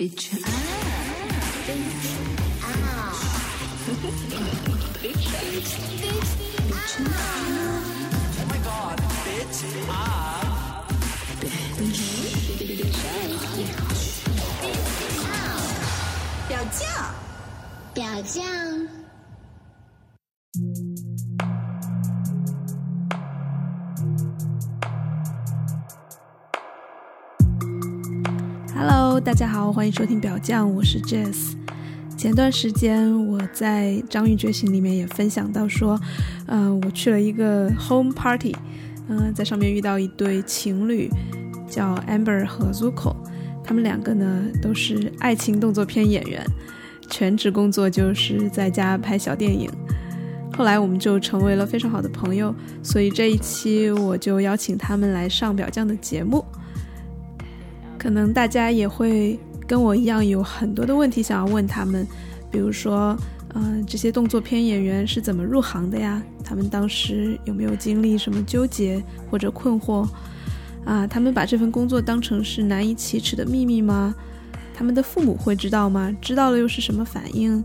Bitch out. Oh my god, bitch Ah. Bitch. Bitch. Bitch. Bitch. Bitch. Bitch. Bitch.，大家好，欢迎收听表酱，我是 Jess。前段时间我在《章鱼觉醒》里面也分享到说，嗯、我去了一个 home party，嗯、在上面遇到一对情侣，叫 Amber 和 Zuko，他们两个呢都是爱情动作片演员，全职工作就是在家拍小电影。后来我们就成为了非常好的朋友，所以这一期我就邀请他们来上表酱的节目。可能大家也会跟我一样有很多的问题想要问他们，比如说，嗯、这些动作片演员是怎么入行的呀？他们当时有没有经历什么纠结或者困惑？啊，他们把这份工作当成是难以启齿的秘密吗？他们的父母会知道吗？知道了又是什么反应？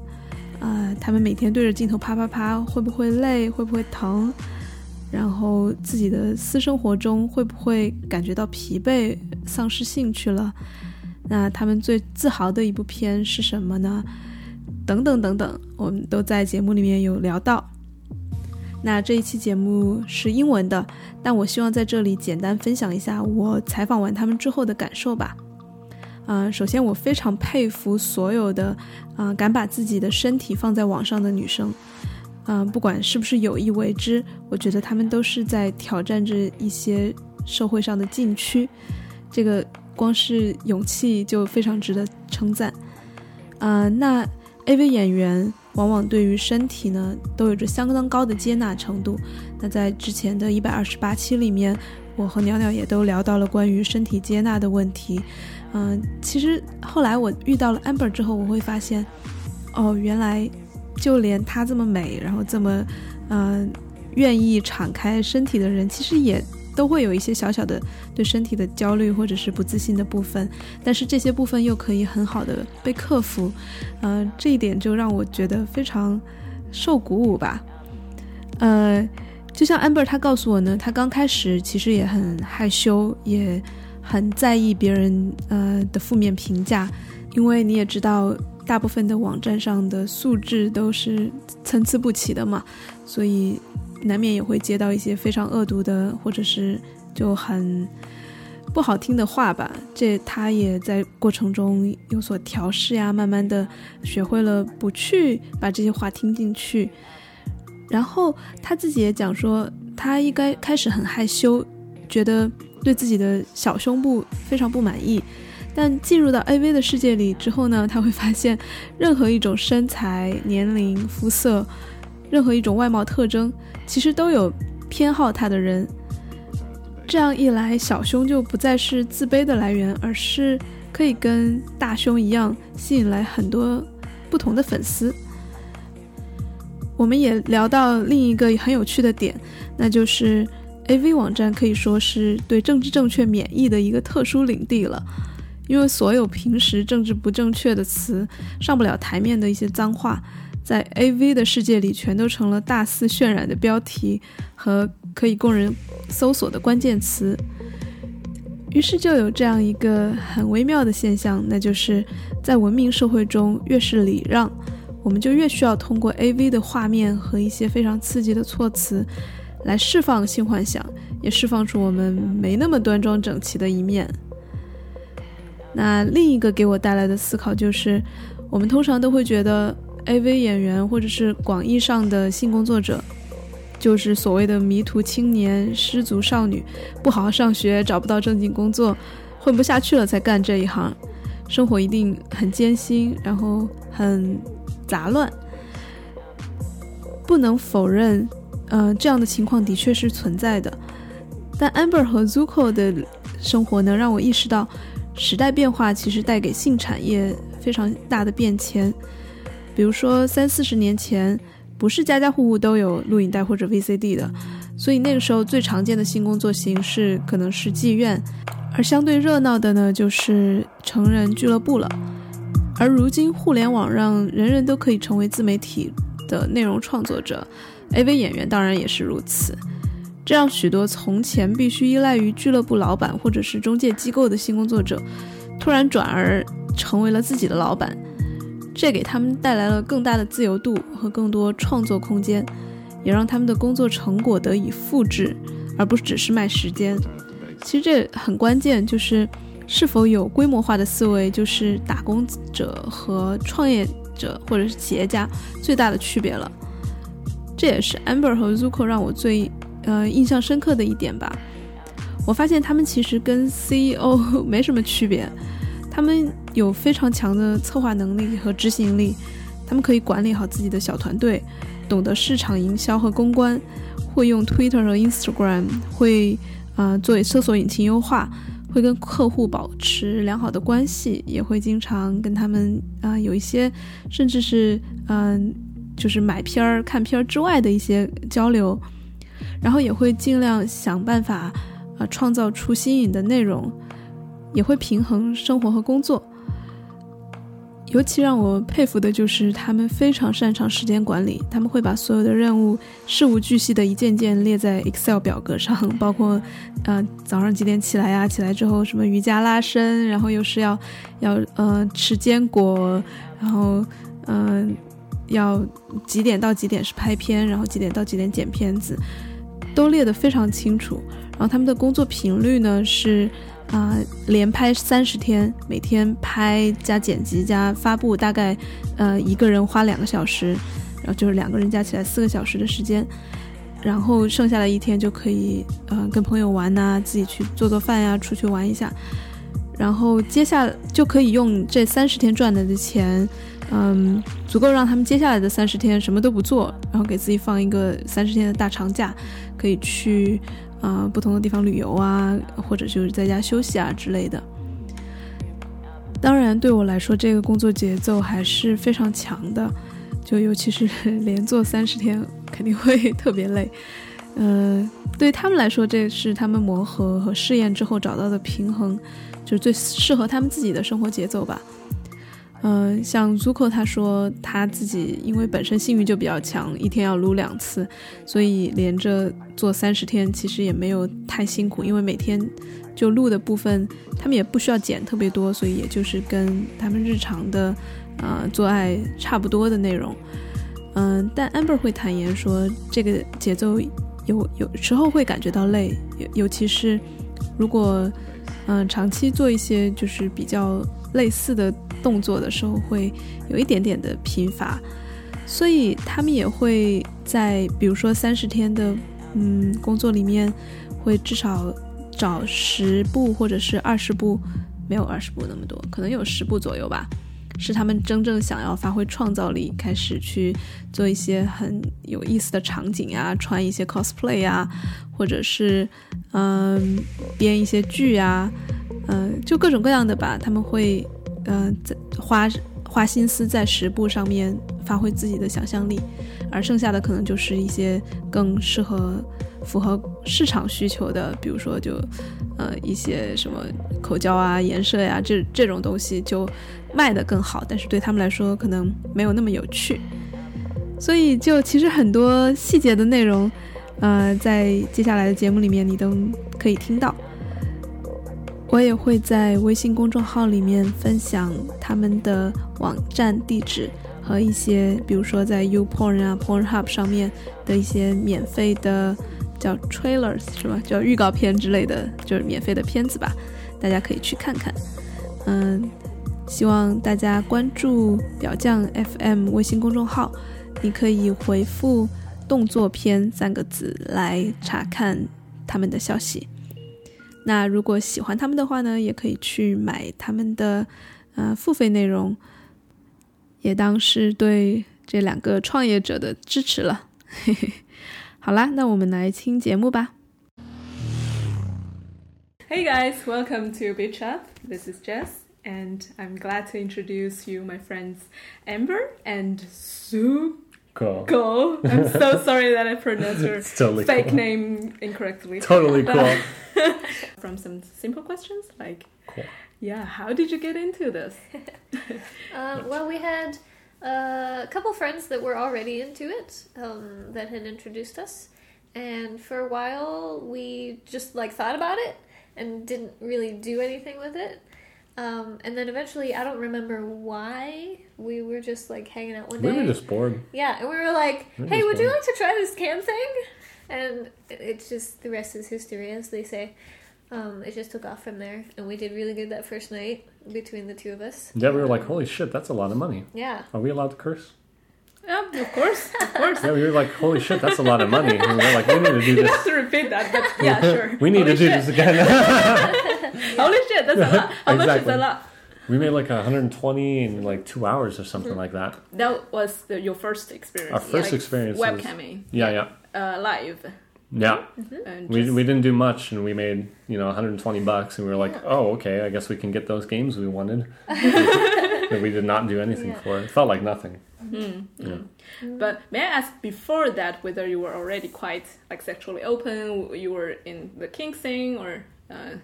啊，他们每天对着镜头啪啪啪，会不会累？会不会疼？然后自己的私生活中会不会感觉到疲惫、丧失兴趣了？那他们最自豪的一部片是什么呢？等等等等，我们都在节目里面有聊到。那这一期节目是英文的，但我希望在这里简单分享一下我采访完他们之后的感受吧。嗯、首先我非常佩服所有的啊、敢把自己的身体放在网上的女生。嗯、不管是不是有意为之，我觉得他们都是在挑战着一些社会上的禁区。这个光是勇气就非常值得称赞。啊、那 AV 演员往往对于身体呢都有着相当高的接纳程度。那在之前的一百二十八期里面，我和鸟鸟也都聊到了关于身体接纳的问题。嗯、其实后来我遇到了 Amber 之后，我会发现，哦，原来就连她这么美，然后这么，嗯、愿意敞开身体的人，其实也都会有一些小小的对身体的焦虑或者是不自信的部分，但是这些部分又可以很好的被克服，呃，这一点就让我觉得非常受鼓舞吧。呃，就像 Amber 她告诉我呢，她刚开始其实也很害羞，也很在意别人呃的负面评价，因为你也知道，大部分的网站上的素质都是参差不齐的嘛，所以难免也会接到一些非常恶毒的，或者是就很不好听的话吧。这他也在过程中有所调试呀，慢慢的学会了不去把这些话听进去。然后他自己也讲说，他应该开始很害羞，觉得对自己的小胸部非常不满意。但进入到 AV 的世界里之后呢，他会发现，任何一种身材、年龄、肤色，任何一种外貌特征，其实都有偏好他的人。这样一来，小胸就不再是自卑的来源，而是可以跟大胸一样，吸引来很多不同的粉丝。我们也聊到另一个很有趣的点，那就是 AV 网站可以说是对政治正确免疫的一个特殊领地了。因为所有平时政治不正确的词、上不了台面的一些脏话，在 AV 的世界里全都成了大肆渲染的标题和可以供人搜索的关键词。于是就有这样一个很微妙的现象，那就是在文明社会中，越是礼让，我们就越需要通过 AV 的画面和一些非常刺激的措辞，来释放性幻想，也释放出我们没那么端庄整齐的一面。那另一个给我带来的思考就是，我们通常都会觉得 AV 演员或者是广义上的性工作者，就是所谓的迷途青年、失足少女，不好好上学，找不到正经工作，混不下去了才干这一行，生活一定很艰辛，然后很杂乱。不能否认，呃，这样的情况的确是存在的。但 Amber 和 Zuko 的生活呢，让我意识到。时代变化其实带给性产业非常大的变迁，比如说三四十年前，不是家家户户都有录影带或者 VCD 的，所以那个时候最常见的性工作形式可能是妓院，而相对热闹的呢就是成人俱乐部了。而如今互联网让人人都可以成为自媒体的内容创作者，AV 演员当然也是如此。这让许多从前必须依赖于俱乐部老板或者是中介机构的新工作者，突然转而成为了自己的老板。这给他们带来了更大的自由度和更多创作空间，也让他们的工作成果得以复制，而不只是卖时间。其实这很关键，就是是否有规模化的思维，就是打工者和创业者或者是企业家最大的区别了。这也是 Amber 和 Zuko 让我最呃印象深刻的一点吧。我发现他们其实跟 CEO 没什么区别。他们有非常强的策划能力和执行力，他们可以管理好自己的小团队，懂得市场营销和公关，会用 Twitter 和 Instagram，会啊做搜索引擎优化，会跟客户保持良好的关系，也会经常跟他们啊有一些，甚至是嗯就是买片儿、看片儿之外的一些交流，然后也会尽量想办法啊创造出新颖的内容。也会平衡生活和工作。尤其让我佩服的就是他们非常擅长时间管理，他们会把所有的任务事无巨细的一件件列在 Excel 表格上，包括，呃，早上几点起来呀？起来之后什么瑜伽拉伸，然后又是要，要呃吃坚果，然后嗯，要几点到几点是拍片，然后几点到几点剪片子，都列得非常清楚。然后他们的工作频率呢是。啊，连拍三十天，每天拍加剪辑加发布，大概呃一个人花两个小时，然后就是两个人加起来四个小时的时间，然后剩下的一天就可以呃跟朋友玩呐，自己去做做饭呀，出去玩一下，然后接下就可以用这三十天赚来的钱，嗯，足够让他们接下来的三十天什么都不做，然后给自己放一个三十天的大长假，可以去。啊，不同的地方旅游啊，或者就是在家休息啊之类的。当然，对我来说，这个工作节奏还是非常强的，就尤其是连做三十天，肯定会 特别累。嗯，对他们来说，这是他们磨合和试验之后找到的平衡，就是最适合他们自己的生活节奏吧。嗯，像 Zuko 他说他自己因为本身性欲就比较强，一天要撸两次，所以连着做三十天其实也没有太辛苦，因为每天就录的部分他们也不需要剪特别多，所以也就是跟他们日常的呃做爱差不多的内容。嗯，但 Amber 会坦言说这个节奏有有时候会感觉到累，尤尤其是如果嗯长期做一些就是比较类似的。动作的时候会有一点点的贫乏，所以他们也会在比如说三十天的嗯工作里面，会至少找十部或者是二十部，没有二十部那么多，可能有十部左右吧，是他们真正想要发挥创造力，开始去做一些很有意思的场景啊，穿一些 cosplay 啊，或者是嗯编一些剧啊，嗯就各种各样的吧，他们会。嗯，在花花心思在十部上面发挥自己的想象力，而剩下的可能就是一些更适合、符合市场需求的，比如说就呃一些什么口交啊、颜色呀这这种东西就卖的更好，但是对他们来说可能没有那么有趣，所以就其实很多细节的内容，呃，在接下来的节目里面你都可以听到。我也会在微信公众号里面分享他们的网站地址和一些，比如说在 YouPorn 啊、PornHub 上面的一些免费的叫 trailers 是吧？叫预告片之类的，就是免费的片子吧，大家可以去看看。嗯，希望大家关注表匠 FM 微信公众号，你可以回复“动作片”三个字来查看他们的消息。那如果喜欢他们的话呢，也可以去买他们的，呃，付费内容，也当是对这两个创业者的支持了。嘿嘿，好啦，那我们来听节目吧。Hey guys, welcome to Bitch Up. This is Jess, and I'm glad to introduce you my friends Amber and Sue. Cool. Cool. I'm so sorry that I pronounced your totally fake cool. name incorrectly. Totally cool. From some simple questions like, Cool. Yeah, how did you get into this? Uh, well, we had uh, a couple friends that were already into it um, that had introduced us, and for a while we just like thought about it and didn't really do anything with it. Um, and then eventually, I don't remember why we were just like hanging out one day. We were just bored. Yeah, and we were like, We were "Hey, just would you like to try this cam thing?" And it's just the rest is history, as they say. Um, it just took off from there, and we did really good that first night between the two of us. Yeah, we were like, holy shit, that's a lot of money. Yeah, Are we allowed to curse? Yeah, of course, of course. Yeah, we were like, holy shit, that's a lot of money. And we were like, we need to do You this. have to repeat that, but yeah, sure. We need Holy to do shit. this again. Holy shit, that's a lot. How much is Exactly. a lot? we made like 120 in like two hours or something like that. That was the, your first experience. Our first experience was- Webcamming Yeah, yeah. uh, live. Yeah. And We, we didn't do much and we made, you know, 120 bucks and we were like, oh, okay, I guess we can get those games we wanted. but we did not do anything Yeah. for it. It felt like nothing. Yeah. But may I ask before that whether you were already quite like sexually open, you were in the kink thing or uh,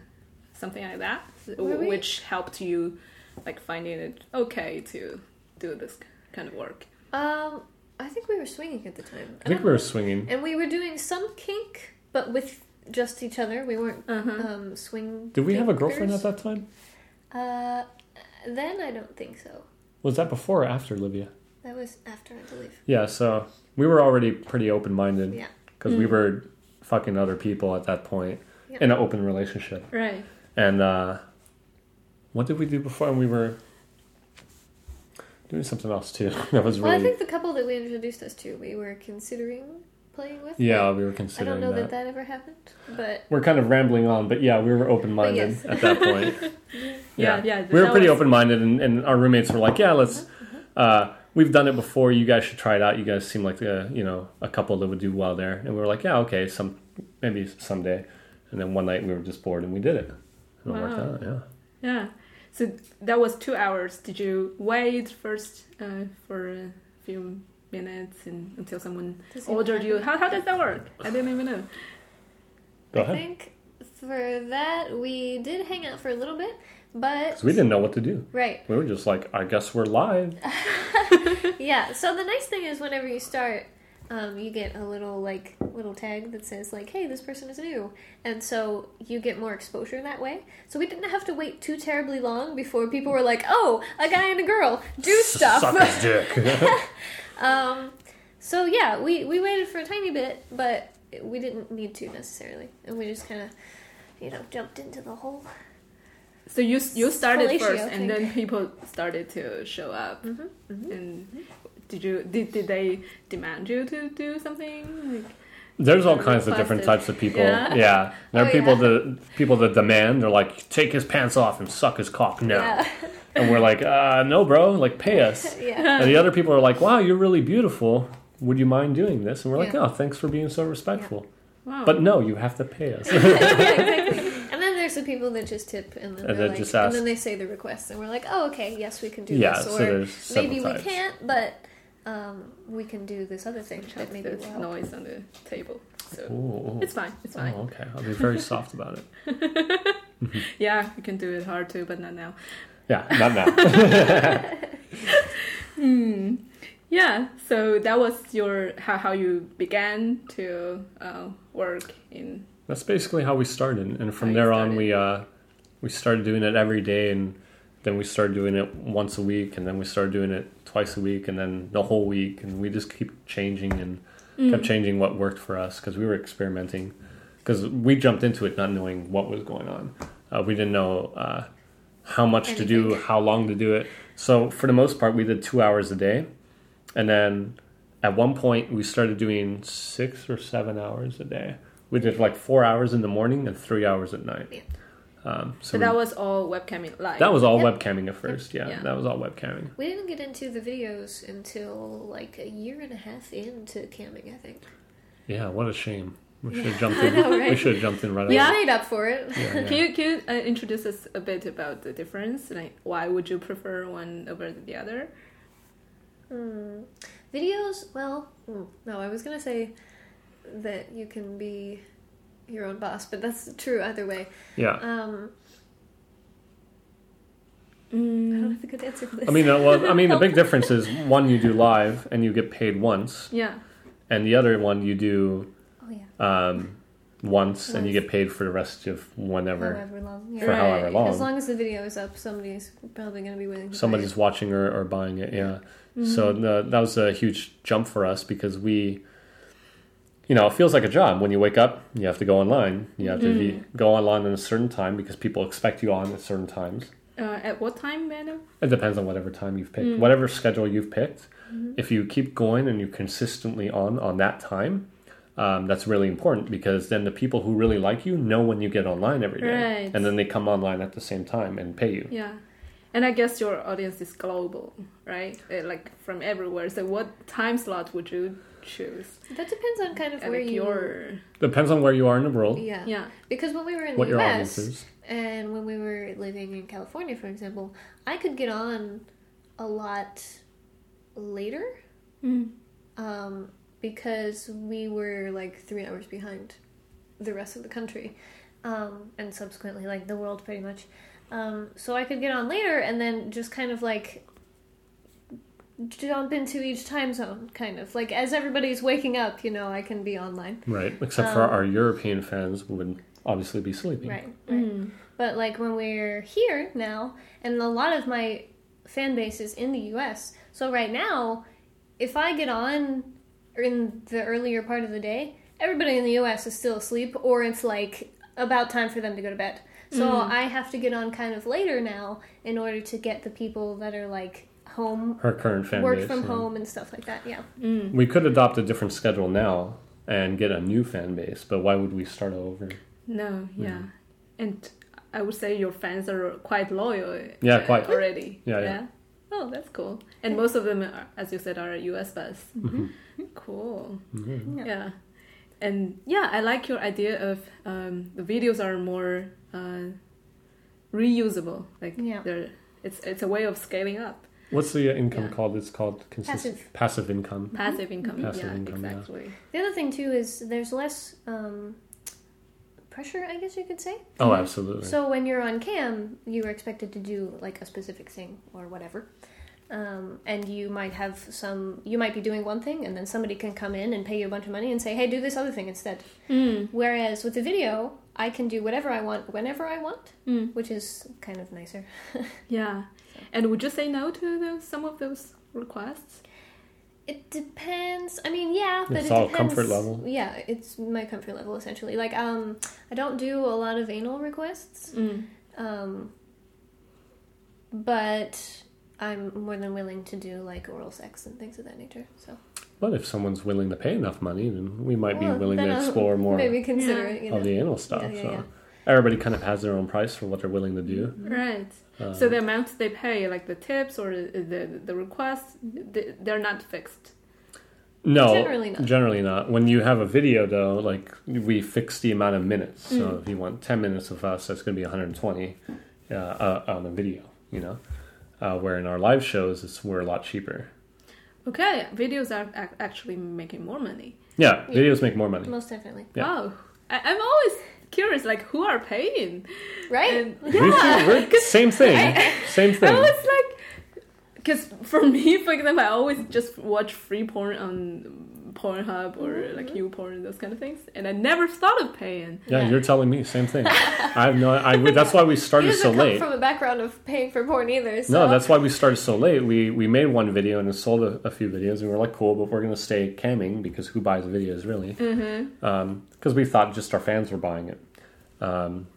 something like that, Were which helped you like finding it okay to do this kind of work. Um, I think we were swinging at the time. I think we were swinging. and we were doing some kink, but with just each other. We weren't Uh-huh. um, swing. Did we have a girlfriend at that time? Uh, then I don't think so. Was that before or after Livia? That was after, I believe. Yeah, so we were already pretty open minded Yeah. because we were fucking other people at that point Yeah. in an open relationship. Right. And uh, what did we do before? And We were doing something else too. that was really. Well, I think the couple that we introduced us to, we were considering playing with. yeah. We were considering. I don't know that. that that ever happened, but We're kind of rambling on, but yeah, we were open minded yes. at that point. Yeah, yeah, we were pretty was- open minded, and, and our roommates were like, "Yeah, let's." Uh, we've done it before. You guys should try it out. You guys seem like a you know a couple that would do well there, and we were like, "Yeah, okay, some maybe someday." And then one night we were just bored, and we did it. And it worked Wow. out. Yeah. Yeah. So that was two hours. Did you wait first uh, for a few minutes and until someone To see what ordered you? How, how does that work? I didn't even know. Go I think for that we did hang out for a little bit, but we didn't know what to do. right, We were just like, I guess we're live. yeah. So the nice thing is, whenever you start, um, you get a little like little tag that says like, "Hey, this person is new," and so you get more exposure that way. So we didn't have to wait too terribly long before people were like, "Oh, a guy and a girl do stuff." Suck his dick. Um, so yeah, we we waited for a tiny bit, but we didn't need to necessarily, and we just kind of, you know, jumped into the whole. So you you started Fellatio first, thing. and then people started to show up. Mm-hmm. And did you did, did they demand you to do something? Like, There's all kinds of different types of people. Yeah. Yeah, there are Oh, people yeah. that people that demand. They're like, take his pants off and suck his cock now. Yeah, And we're like, uh, no, bro, like pay us. yeah, And the other people are like, wow, you're really beautiful. Would you mind doing this? And we're like, oh, thanks for being so respectful. wow. But no, you have to pay us. exactly. And then there's the people that just tip, and then And then like, just and then they say the request, and we're like, oh, okay, yes, we can do yeah, this, so or several maybe types. we can't, but um, we can do this other thing Which that has maybe this will noise on the table. So Ooh, ooh. it's fine. It's fine. Oh, okay. I'll be very soft about it. Yeah, you can do it hard too, but not now. Yeah, not now. Hmm. Yeah. So that was your how how you began to uh, work in. That's basically how we started, and from there on, we uh, we started doing it every day, and then we started doing it once a week, and then we started doing it twice a week, and then the whole week, and we just keep changing and Mm. kept changing what worked for us because we were experimenting, because we jumped into it not knowing what was going on. Uh, we didn't know uh, how much to do, how long to do it. So for the most part, we did two hours a day, and then at one point we started doing six or seven hours a day. We did like four hours in the morning and three hours at night. Yeah. Um, so So we- that was all webcamming live. that was all Yep. webcamming at first. Yeah, Yeah. that was all webcamming. We didn't get into the videos until like a year and a half into camming, I think. Yeah, what a shame. We should have jumped in. know, right? We should have jumped in right We away. made up for it. Yeah, yeah. Can you can you uh, introduce us a bit about the difference? Like, why would you prefer one over the other? Hmm. Videos, well, hmm, no, I was gonna say that you can be your own boss, but that's true either way. Yeah. Um, I don't have a good answer for this. I mean, uh, well, I mean, the big difference is one you do live and you get paid once, Yeah. and the other one you do oh yeah, um, once and you get paid for the rest of whenever, however long. Yeah. for however long. As long as the video is up, somebody's probably going to be willing to. buy somebody's it. watching or, or buying it. Yeah. Mm-hmm. So the, that was a huge jump for us because we, you know, it feels like a job. When you wake up, you have to go online. You have to Mm-hmm. go online at a certain time because people expect you on at certain times. Uh, at what time, madam? It depends on whatever time you've Mm. picked, whatever schedule you've picked. Mm-hmm. If you keep going and you're consistently on on that time, um, that's really important because then the people who really like you know when you get online every day, Right. and then they come online at the same time and pay you. Yeah. And I guess your audience is global, right? Uh, like from everywhere. So what time slot would you choose? That depends on kind of Uh, where like you. your Depends on where you are in the world, Yeah. yeah. Because when we were in what the your US is. and when we were living in California, for example, I could get on a lot later Mm. um, because we were like three hours behind the rest of the country, um, and subsequently like the world pretty much. Um, so I could get on later and then just kind of like jump into each time zone, kind of like as everybody's waking up, you know, I can be online. Right, except for Um, our European fans would obviously be sleeping. Right, right. Mm. But like when we're here now, and a lot of my fan base is in the U.S. So right now, if I get on in the earlier part of the day, everybody in the U.S. is still asleep, or it's like about time for them to go to bed. So I have to get on kind of later now in order to get the people that are like home, Her current fan work from yeah. home and stuff like that. Yeah. We could adopt a different schedule now and get a new fan base, but why would we start over? No, yeah. And I would say your fans are quite loyal. Yeah, uh, quite. already. Yeah, yeah. Oh, that's cool. And most of them, are, as you said, are US based. Cool. Mm-hmm. Yeah. And yeah, I like your idea of um, the videos are more uh, reusable. Like Yeah. they're it's it's a way of scaling up What's the uh, income Yeah. called? It's called consist- Passive. passive income. passive income. Passive yeah, income, yeah. exactly. The other thing too is there's less um, pressure, I guess you could say. Oh, absolutely. So when you're on cam, you are expected to do like a specific thing or whatever. Um, and you might have some, you might be doing one thing, and then somebody can come in and pay you a bunch of money and say, hey, do this other thing instead. Mm. Whereas with the video, I can do whatever I want whenever I want, Mm. which is kind of nicer. Yeah. And would you say no to those, some of those requests? It depends. I mean, yeah, but It's it all depends. comfort level. Yeah, it's my comfort level essentially. Like, um, I don't do a lot of anal requests. Mm. Um, but I'm more than willing to do like oral sex and things of that nature. So But if someone's willing to pay enough money, then we might Well, be willing to explore more Maybe consider Yeah. it. You know. of the anal stuff. yeah, so yeah. Everybody kind of has their own price for what they're willing to do. Right. Uh, so the amount they pay, like the tips or the the, the requests, they, they're not fixed. no, Generally not. Generally not. When you have a video, though, like we fix the amount of minutes. So Mm. if you want ten minutes of us, that's going to be 120 uh, uh, on a video. You know, uh, where in our live shows, it's we're a lot cheaper. Okay, videos are ac- actually making more money. Yeah, Yeah. videos make more money. Most definitely. Yeah. Wow. I, I'm always curious, like who are paying? Right? And, We feel- we're- same thing. same I thing. was like, because for me, for example, I always just watch free porn on Pornhub or Mm-hmm. like YouPorn, those kind of things, and I never thought of paying. Yeah, Yeah. you're telling me same thing. I have no. I, that's why we started doesn't so come late. from a background of paying for porn either. So. No, that's why we started so late. We we made one video and it sold a, a few videos, and we were like, cool, but we're gonna stay camming because who buys videos really? Mm-hmm. Because we thought just our fans were buying it. Um,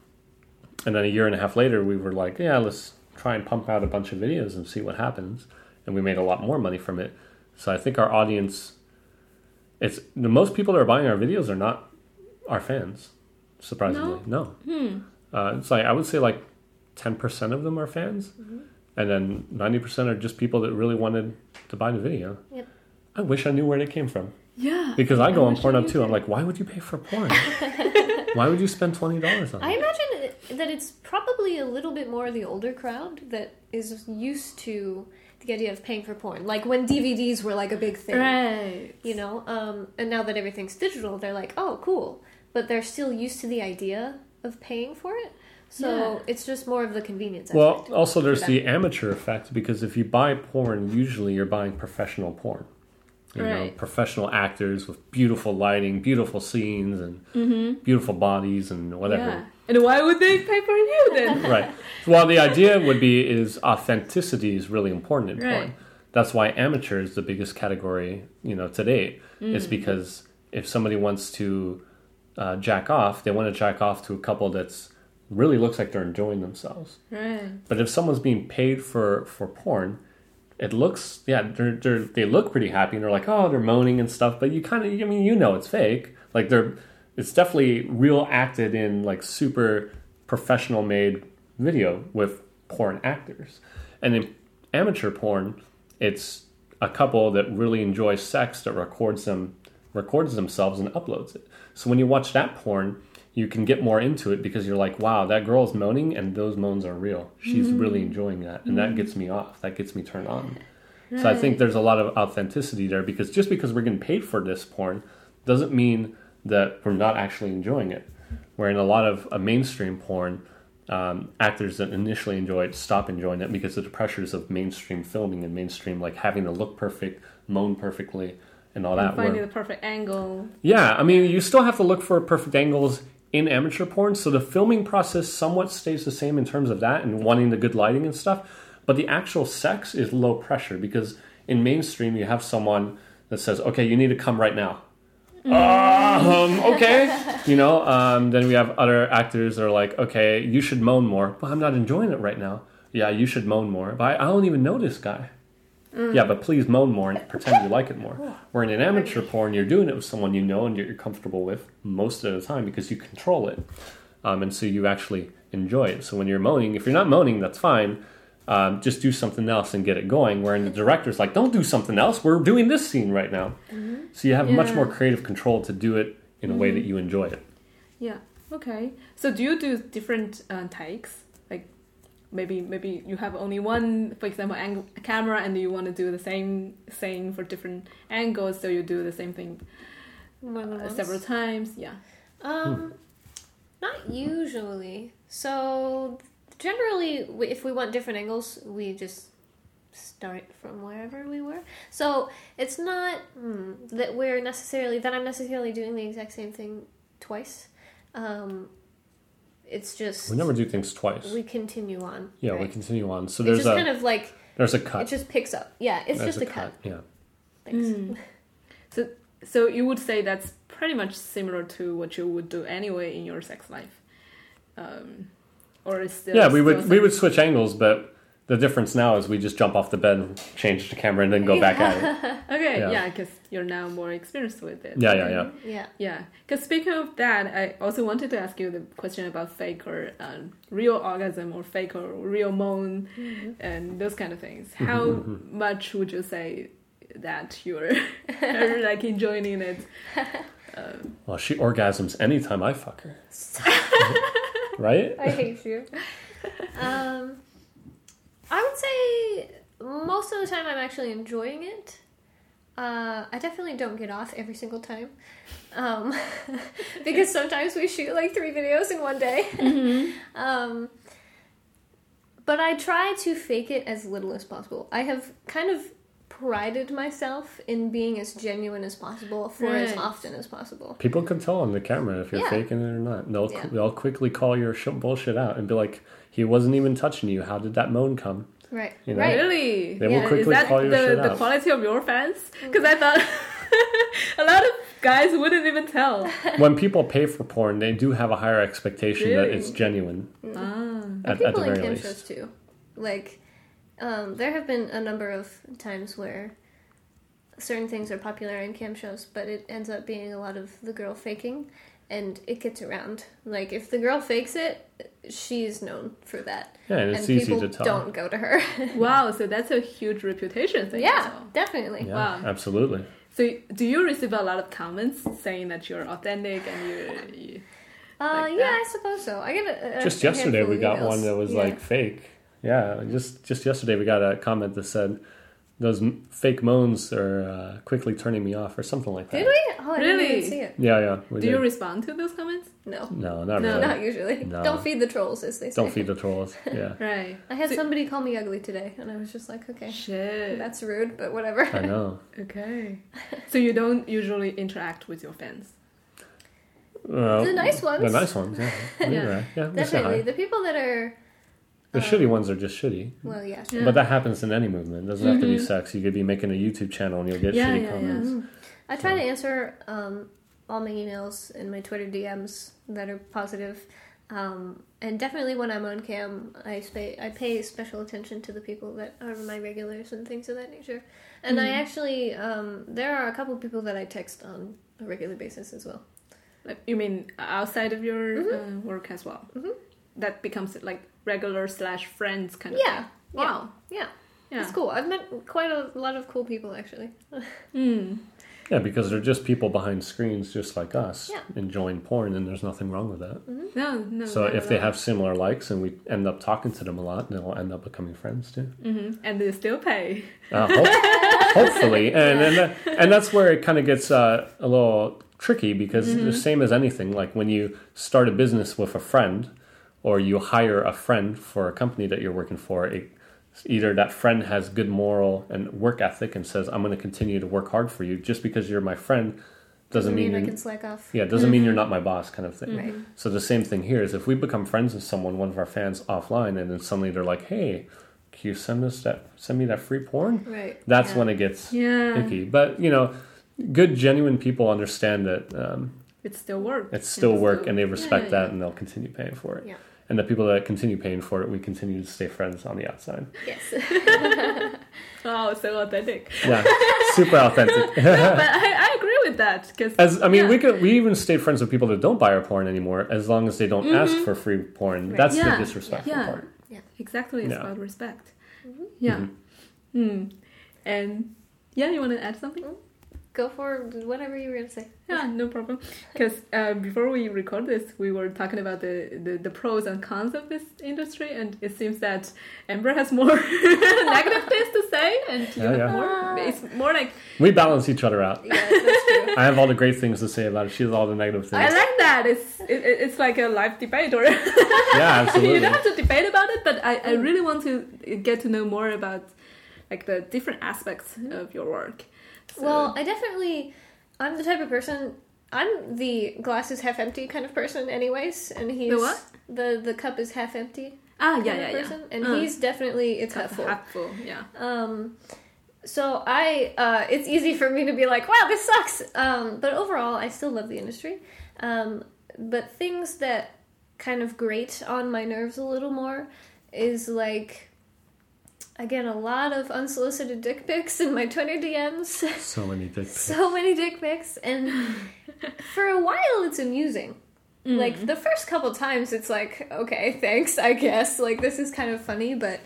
and then a year and a half later, we were like, yeah, let's try and pump out a bunch of videos and see what happens. And we made a lot more money from it. So I think our audience, it's the most people that are buying our videos are not our fans. Surprisingly, no. Hmm. Uh, it's like I would say like ten percent of them are fans, Mm-hmm. and then ninety percent are just people that really wanted to buy the video. Yep. I wish I knew where they came from Yeah. because I go on Pornhub too. I'm like, why would you pay for porn? why would you spend twenty dollars on I it? imagine that it's probably a little bit more the older crowd that is used to the idea of paying for porn. Like when DVDs were like a big thing. Right. you know um, and now that everything's digital they're like oh cool but they're still used to the idea of paying for it So Yeah. it's just more of the convenience. Well, aspect also there's them. the amateur effect because if you buy porn, usually you're buying professional porn. You know, professional actors with beautiful lighting, beautiful scenes, and beautiful bodies and whatever. Mm-hmm. Yeah. And why would they pay for you then? right. Well, the idea would be is authenticity is really important in porn. Right. That's why amateur is the biggest category, you know, to date. Mm. Is because if somebody wants to uh, jack off, they want to jack off to a couple that's really looks like they're enjoying themselves. right. But if someone's being paid for for porn, it looks yeah they're, they're they look pretty happy and they're like oh they're moaning and stuff. But you kind of I mean you know it's fake. Like they're it's definitely real acted in like super professional made video with porn actors. And in amateur porn, it's a couple that really enjoys sex that records them records themselves and uploads it. So when you watch that porn, you can get more into it because you're like, wow, that girl's moaning and those moans are real. She's mm-hmm. really enjoying that. And that mm-hmm. gets me off. That gets me turned on. So I think there's a lot of authenticity there because just because we're getting paid for this porn doesn't mean that we're not actually enjoying it. Where in a lot of uh, mainstream porn, um, actors that initially enjoy it stop enjoying it because of the pressures of mainstream filming and mainstream like having to look perfect, moan perfectly, and all that. Finding where- the perfect angle. yeah, I mean, you still have to look for perfect angles in amateur porn, so the filming process somewhat stays the same in terms of that and wanting the good lighting and stuff. But the actual sex is low pressure because in mainstream you have someone that says, "Okay, you need to come right now." Um, okay, you know. Um, then we have other actors that are like, "Okay, you should moan more," but I'm not enjoying it right now. Yeah, you should moan more, but I, I don't even know this guy. Yeah, but please moan more and pretend you like it more. Where in an amateur porn, you're doing it with someone you know and you're comfortable with most of the time because you control it. Um, and so you actually enjoy it. So when you're moaning, if you're not moaning, that's fine. Um, just do something else and get it going. Wherein the director's like, don't do something else. We're doing this scene right now. So you have much more creative control to do it in a way that you enjoy it. Yeah. Okay. So do you do different uh, takes? Like maybe maybe you have only one, for example, ang- camera, and you want to do the same thing for different angles, so you do the same thing uh, several times. Yeah. Um, not usually. So generally, if we want different angles, we just start from wherever we were. So it's not hmm, that we're necessarily that I'm necessarily doing the exact same thing twice. Um, it's just We never do things twice. we continue on. yeah, we continue on. So It there's just a kind of like there's a cut. it just picks up. Yeah, it's There's just a cut. Yeah. Thanks. So so you would say that's pretty much similar to what you would do anyway in your sex life. Um, or is still Yeah, we still would we would switch angles, but the difference now is we just jump off the bed, change the camera, and then go back at it. Okay, Yeah. yeah, because you're now more experienced with it. Yeah, yeah, yeah. Yeah. Yeah, because speaking of that, I also wanted to ask you the question about fake or um, real orgasm or fake or real moan mm-hmm. and those kind of things. Mm-hmm. How mm-hmm. much would you say that you're like enjoying it? Uh, well, she orgasms anytime I fuck her. Right? I hate you. Um, I would say most of the time I'm actually enjoying it. Uh, I definitely don't get off every single time. Um, because sometimes we shoot like three videos in one day. um, but I try to fake it as little as possible. I have kind of prided myself in being as genuine as possible for as often as possible. People can tell on the camera if you're Yeah. faking it or not. They'll Yeah. they'll quickly call your sh- bullshit out and be like, "He wasn't even touching you. How did that moan come?" Right. You know? Right. Really? They will Yeah. Is that call your the, shit the out. quality of your fans? Because I thought a lot of guys wouldn't even tell. when people pay for porn, they do have a higher expectation that it's genuine. ah. And At, at people the in very cam least. shows too. Like, um, there have been a number of times where certain things are popular in cam shows, but it ends up being a lot of the girl faking, and it gets around. Like, if the girl fakes it, she's known for that, Yeah, and it's and easy people to tell. don't go to her. Wow, so that's a huge reputation thing. yeah, as well. definitely. Yeah, Wow. absolutely. So do you receive a lot of comments saying that you're authentic and you? you Uh, Like yeah, that? I suppose so. I get a, a Just a yesterday, we got emails. one that was Yeah. like fake. Yeah, just just yesterday we got a comment that said, those fake moans are uh, quickly turning me off, or something like that. Did we? Oh, I didn't even see it. Yeah, yeah. We Do did. you respond to those comments? No, no, not No. really. not usually. No. Don't feed the trolls, as they say. Don't feed the trolls. Yeah, Right. I had So- somebody call me ugly today, and I was just like, okay, Shit. that's rude, but whatever. I know. Okay. so you don't usually interact with your fans? Well, The nice ones. The nice ones. Yeah, yeah. Yeah. yeah Definitely, the people that are The shitty ones are just shitty. well, yeah. Yeah. But that happens in any movement. It doesn't have to be sex. You could be making a YouTube channel and you'll get Yeah, shitty yeah, comments. I try to answer um, all my emails and my Twitter DMs that are positive. Um, and definitely when I'm on cam, I pay I pay special attention to the people that are my regulars and things of that nature. And I actually um, there are a couple people that I text on a regular basis as well. You mean outside of your Mm-hmm. uh, work as well? That becomes like regular slash friends kind of Yeah, thing. yeah. Wow. Yeah, Yeah. it's cool. I've met quite a lot of cool people actually. Mm. Yeah, because they're just people behind screens just like us Yeah. enjoying porn and there's nothing wrong with that. No, no. So if they have similar likes and we end up talking to them a lot, they'll end up becoming friends too. Mhm. and they still pay. Uh, hope- hopefully, and and, that, and that's where it kind of gets uh, a little tricky because Mm-hmm. the same as anything, like when you start a business with a friend, or you hire a friend for a company that you're working for, it, either that friend has good moral and work ethic and says, "I'm going to continue to work hard for you," just because you're my friend doesn't, I mean, mean I you're, can slack off. yeah, doesn't mean you're not my boss, kind of thing. Right. So the same thing here is if we become friends with someone, one of our fans offline, and then suddenly they're like, "Hey, can you send us that? Send me that free porn?" Right. That's Yeah. when it gets Yeah. icky. But you know, good genuine people understand that um, It's still work. it's still work, and they respect yeah, that, yeah. and they'll continue paying for it. Yeah. And the people that continue paying for it, we continue to stay friends on the outside. Yes. Oh, so authentic. Yeah, super authentic. but I, I agree with that because As I mean, Yeah. we could we even stay friends with people that don't buy our porn anymore, as long as they don't ask for free porn. Right. That's Mm-hmm. Yeah. the disrespectful Yeah. part. exactly it's Yeah. about respect. Yeah. Mm-hmm. Mm. And yeah, you want to add something? Go for whatever you were gonna say. Yeah, no problem. Because uh, before we record this, we were talking about the, the, the pros and cons of this industry, and it seems that Amber has more negative things to say, and you Yeah, have yeah. more. It's more like We balance each other out. Yeah, that's true. I have all the great things to say about it. She has all the negative things. I like that. It's it, it- it's like a live debate, or yeah, absolutely. you don't have to debate about it, but I, I really want to get to know more about like the different aspects of your work. So- Well, I definitely, I'm the type of person. I'm the glass is half empty kind of person, anyways, and he's The what? The the cup is half empty ah, yeah, yeah, yeah. person, and Uh, he's definitely it's half full. half full, yeah. Um, so I, uh, it's easy for me to be like, wow, this sucks. Um, but overall, I still love the industry. Um, but things that kind of grate on my nerves a little more is like, I get a lot of unsolicited dick pics in my Twitter DMs. So many dick pics. so many dick pics, and for a while, it's amusing. Like the first couple times, it's like, okay, thanks, I guess. Like this is kind of funny, but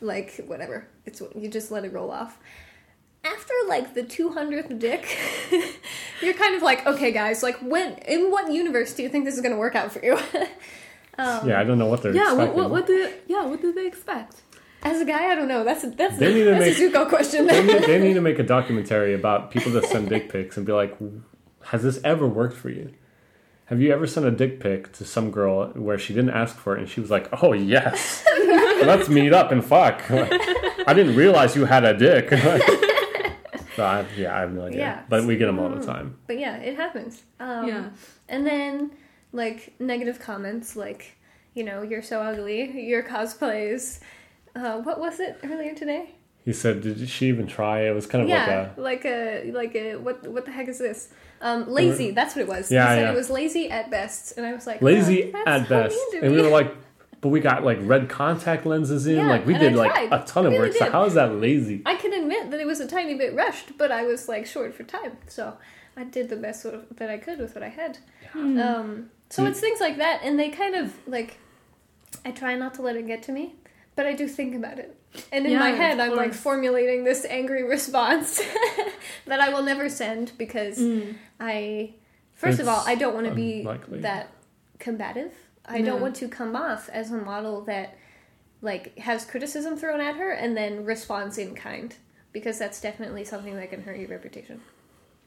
like whatever. It's you just let it roll off. After like the two hundredth dick, you're kind of like, okay, guys, like when in what universe do you think this is going to work out for you? um, Yeah, I don't know what they're Yeah, what, expecting. what, what do yeah, what do they expect? As a guy, I don't know. That's a, that's They need to that's make- a Zuko question. they, need, they need to make a documentary about people that send dick pics and be like, has this ever worked for you? Have you ever sent a dick pic to some girl where she didn't ask for it and she was like, oh, yes, let's meet up and fuck? I didn't realize you had a dick. so I, yeah, I have no idea. Yeah. But we get them all the time. but yeah, it happens. Um, yeah. And then, like, negative comments like, you know, you're so ugly, your cosplays. Uh, what was it earlier today? He said, did she even try? It was kind of yeah, like a. like a, like a, what, what the heck is this? Um, lazy, that's what it was. Yeah, he said yeah. it was lazy at best. And I was like, lazy "Oh, at that's best. mean to And we me." were like, but we got like red contact lenses in. Yeah, like we did like a ton of really work. So did. how is that lazy? I can admit that it was a tiny bit rushed, but I was like short for time, so I did the best that I could with what I had. Um, so See- it's things like that, and they kind of like. I try not to let it get to me, but I do think about it, and in Yeah, my head, I'm like formulating this angry response that I will never send because Mm. I, first of all, I don't want to be that combative. I No. don't want to come off as a model that like has criticism thrown at her and then responds in kind. because that's definitely something that can hurt your reputation.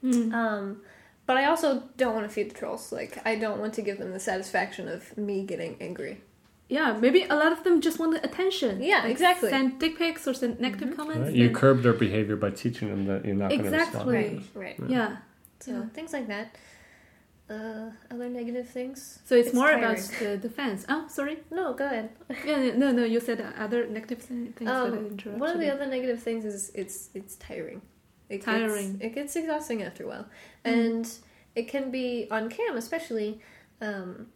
Mm. Um, but I also don't want to feed the trolls. Like, I don't want to give them the satisfaction of me getting angry. Yeah, maybe a lot of them just want the attention. Yeah, Like, exactly. Send dick pics or send negative comments. Right? You curb their behavior by teaching them that you're not going to Exactly. respond. Right, right. Yeah. So Yeah. things like that. Uh, other negative things. So it's, It's more tiring. about the defense. Oh, sorry. No, go ahead. Yeah, no, no. You said other negative things Um, interrupted. one of the other negative things is it's it's tiring. It Tiring. Gets, it gets exhausting after a while, and it can be on cam, especially. Um,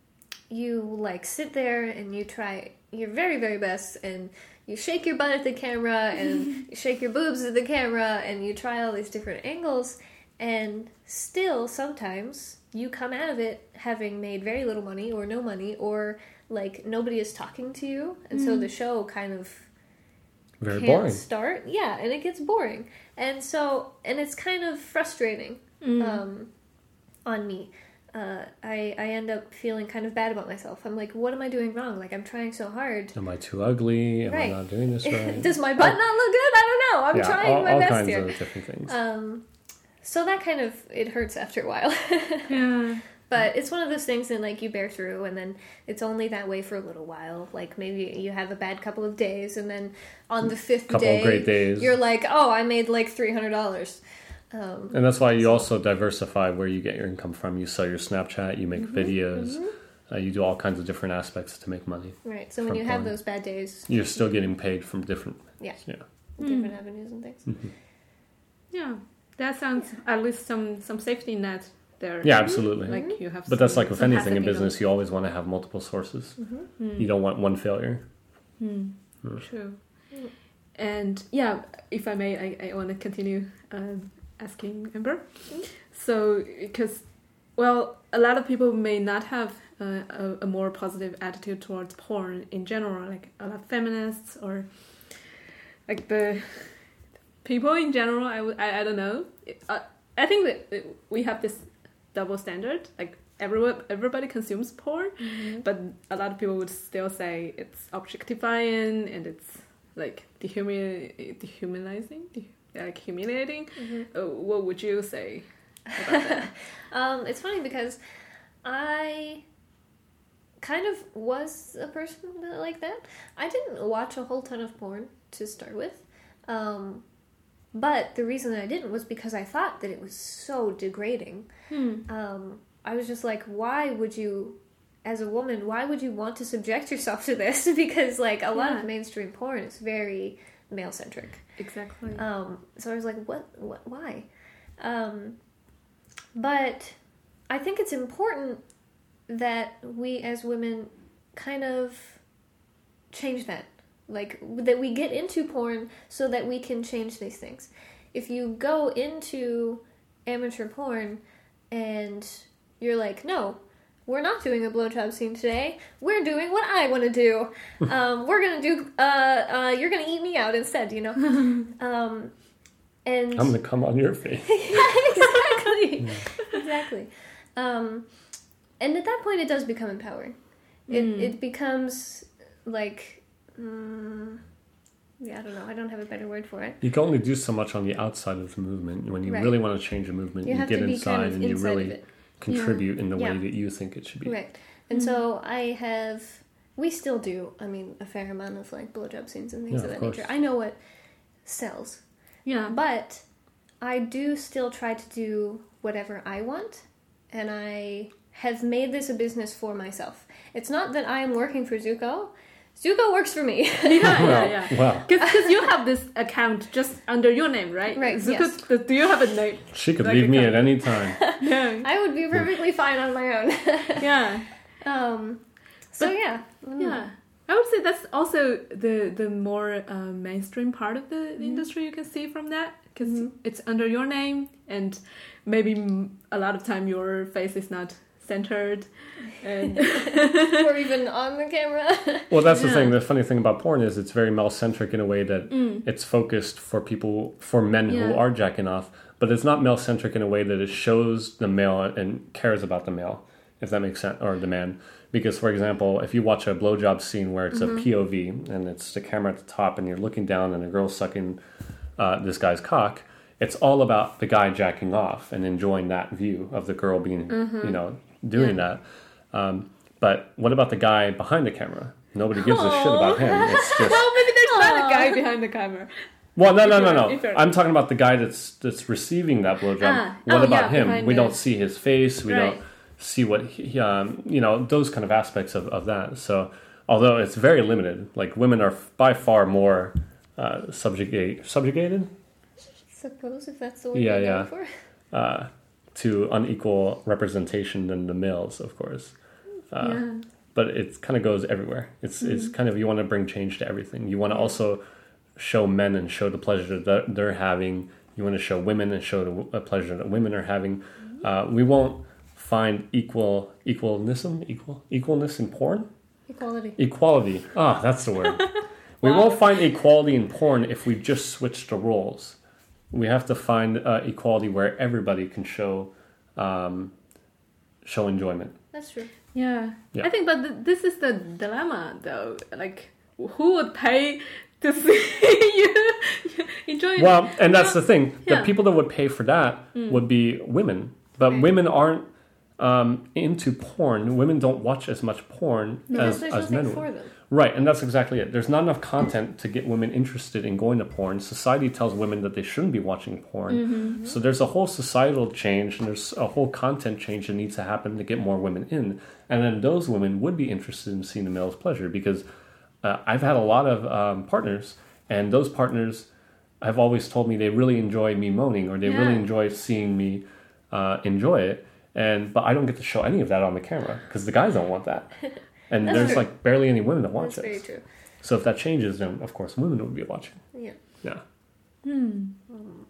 you like sit there and you try your very very best, and you shake your butt at the camera, and you shake your boobs at the camera, and you try all these different angles, and still sometimes you come out of it having made very little money or no money or like nobody is talking to you and so the show kind of Very can't boring. start. Yeah, and it gets boring. And so, and it's kind of frustrating um, on me. Uh, I, I end up feeling kind of bad about myself. I'm like, what am I doing wrong? Like, I'm trying so hard. Am I too ugly? Am Right. I not doing this right? Does my butt not look good? I don't know. I'm yeah, trying all, my all best kinds here. of different things. Um, so that kind of it hurts after a while. Yeah. But it's one of those things that like you bear through, and then it's only that way for a little while. Like maybe you have a bad couple of days, and then on the fifth Couple day, of great days. you're like, oh, I made like three hundred dollars. Um, And that's why you also diversify where you get your income from. You sell your Snapchat, you make Mm-hmm, videos, Uh, you do all kinds of different aspects to make money. right. So when From you have those bad days, You're still getting paid from different. Yeah. Yeah. different avenues and things. Yeah. That sounds at least some some safety net there. Yeah, absolutely. Like you have. but that's like with anything in passive business, you always want to have multiple sources. Mm-hmm. You don't want one failure. income. Hmm. True. And yeah, if I may, I, I want to continue um, asking Amber. Mm-hmm. So, because, well, a lot of people may not have uh, a, a more positive attitude towards porn in general, like a lot of feminists or like the people in general. I, I, I don't know. I, I think that we have this double standard. Like everyone, everybody consumes porn, mm-hmm. but a lot of people would still say it's objectifying and it's like dehumi- dehumanizing, de- like humiliating. Uh, what would you say about that? Um, it's funny because I kind of was a person like that. I didn't watch a whole ton of porn to start with. Um, but the reason that I didn't was because I thought that it was so degrading. Um, I was just like, why would you, as a woman, why would you want to subject yourself to this? because, like, a lot Yeah. of mainstream porn is very male centric. exactly. Um, so I was like, what, what, why? Um, but I think it's important that we as women kind of change that. Like, that we get into porn so that we can change these things. If you go into amateur porn and you're like, no, we're not doing a blowjob scene today. We're doing what I want to do. Um, we're gonna do. Uh, uh, you're gonna eat me out instead. You know. um, and I'm gonna come on your face. yeah, exactly, exactly. Um, and at that point, it does become empowering. It it becomes like, mm, yeah, I don't know. I don't have a better word for it. You can only do so much on the outside of the movement. When you Right. really want to change a movement, You you, have get to be inside kind of and you inside really of it. contribute in the Yeah. way that you think it should be. Right. And so I have, we still do, I mean, a fair amount of like blowjob scenes and things Yeah, of of that nature. I know what sells. yeah, But I do still try to do whatever I want, and I have made this a business for myself. It's not that I am working for Zuko. Zuko works for me. yeah, yeah, yeah. Wow. Because you have this account just under your name, right? Right, Zuko, yes. Do you have a name? She could Like leave me guy. at any time. Yeah. I would be perfectly fine on my own. yeah. um, so yeah, Mm. Yeah, I would say that's also the the more uh, mainstream part of the, Mm-hmm. industry you can see from that because it's under your name and maybe mm, a lot of time your face is not centered and or even on the camera. Well, that's the thing. The funny thing about porn is it's very male centric in a way that it's focused for people, for men who Mm. Are jacking off, but it's not male centric in a way that it shows the male and cares about the male, if that makes sense, or the man. Because, for example, if you watch a blowjob scene where it's Mm-hmm. a POV and it's the camera at the top and you're looking down and a girl's sucking uh, this guy's cock. It's all about the guy jacking off and enjoying that view of the girl being, you know, doing that. Um, but what about the guy behind the camera? Nobody gives a shit about him. It's just Oh, maybe there's not a guy behind the camera. well, no, no, no, no. I'm talking about the guy that's that's receiving that blowjob. Ah, what oh, about yeah, him? We the- don't see his face. We Right. don't see what he, um, you know, those kind of aspects of, of that. So, although it's very limited, like women are by far more uh, subjugate subjugated Suppose if that's the word Yeah, you're yeah. going for. uh, to unequal representation than the males, of course. Uh, yeah. but it kind of goes everywhere. It's Mm-hmm. it's kind of you want to bring change to everything. You want to also show men and show the pleasure that they're having. You want to show women and show the pleasure that women are having. Mm-hmm. Uh, we won't find equal equalnism equal equalness in porn. Equality. Equality. Ah, that's the word. We won't find equality in porn if we just switch the roles. We have to find uh, equality where everybody can show um, show enjoyment. That's true. Yeah. Yeah. I think, but th- this is the dilemma, though. Like, who would pay to see you enjoy? Well, and that's the thing. The Yeah. Mm. people that would pay for that would be women, but Right. women aren't um, into porn. Women don't watch as much porn as, as men would. Right, and that's exactly it. There's not enough content to get women interested in going to porn. Society tells women that they shouldn't be watching porn. Mm-hmm. So there's a whole societal change and there's a whole content change that needs to happen to get more women in. And then those women would be interested in seeing the male's pleasure because uh, I've had a lot of um, partners, and those partners have always told me they really enjoy me moaning or they really enjoy seeing me uh, enjoy it. And but I don't get to show any of that on the camera because the guys don't want that. And That's there's true. like barely any women that watch That's very it. true. So if that changes, then of course women would be watching. Yeah. Yeah. Hmm.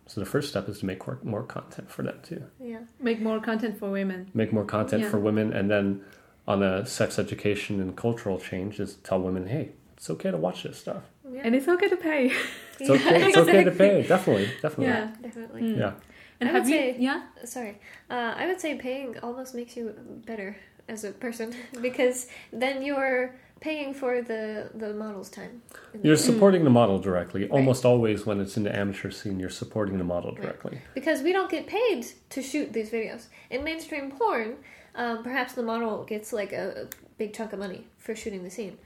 So the first step is to make more, more content for them too. Yeah. Make more content for women. Make more content Yeah. for women, and then on the sex education and cultural change, is tell women, hey, it's okay to watch this stuff. Yeah. And it's okay to pay. It's okay. It's okay to pay. Definitely. Definitely. Yeah. Definitely. Mm. Yeah. And I have would you? say- Yeah. Sorry. Uh, I would say paying almost makes you better as a person because then you're paying for the the model's time. You're supporting the model directly. Almost always, when it's in the amateur scene, you're supporting the model directly. because we don't get paid to shoot these videos in mainstream porn. Um, perhaps the model gets like a, a big chunk of money for shooting the scene.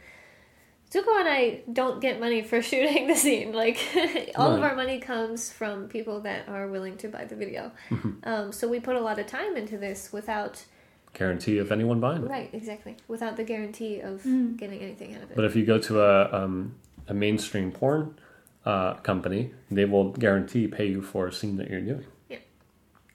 Zuko and I don't get money for shooting the scene. Like all of our money comes from people that are willing to buy the video. Mm-hmm. Um, so we put a lot of time into this without Guarantee of anyone buying it. right exactly without the guarantee of Mm. getting anything out of it. But if you go to a um, a mainstream porn uh, company, they will guarantee pay you for a scene that you're doing.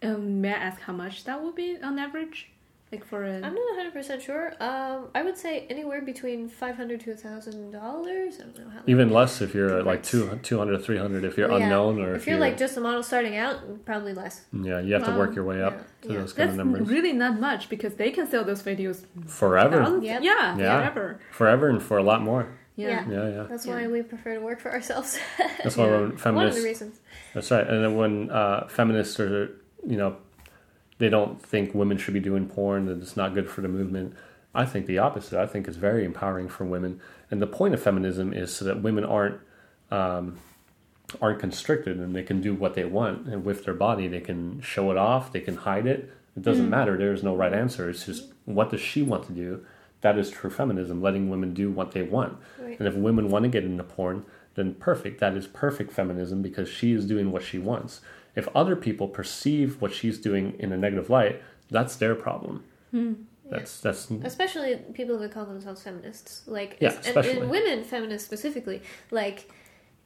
Um, may I ask how much that would be on average? Like for a. I'm not 100 percent sure. Um, I would say anywhere between 500 to thousand dollars. I don't know how. Even less if you're like rates. two, 200, 300 if you're yeah. unknown or if, if, you're like just a model starting out, probably less. yeah, you have to work your way up Yeah, to yeah. those kind That's of numbers. really not much because they can sell those videos Forever, Yep. Yeah, Yeah. forever. forever, and for a lot more. Yeah. Yeah. Yeah, yeah. That's Yeah. why we prefer to work for ourselves. That's why Yeah. when One of the reasons. That's right. And then when uh, feminists are, you know, they don't think women should be doing porn, that it's not good for the movement. I think the opposite. I think it's very empowering for women. And the point of feminism is so that women aren't um, aren't constricted and they can do what they want and with their body. They can show it off. They can hide it. It doesn't matter. There is no right answer. It's just what does she want to do. That is true feminism, letting women do what they want. Right. And if women want to get into porn, then perfect. That is perfect feminism because she is doing what she wants. If other people perceive what she's doing in a negative light, that's their problem. Hmm. That's that's Especially people that call themselves feminists. Like, Yeah, and, and women feminists specifically. Like,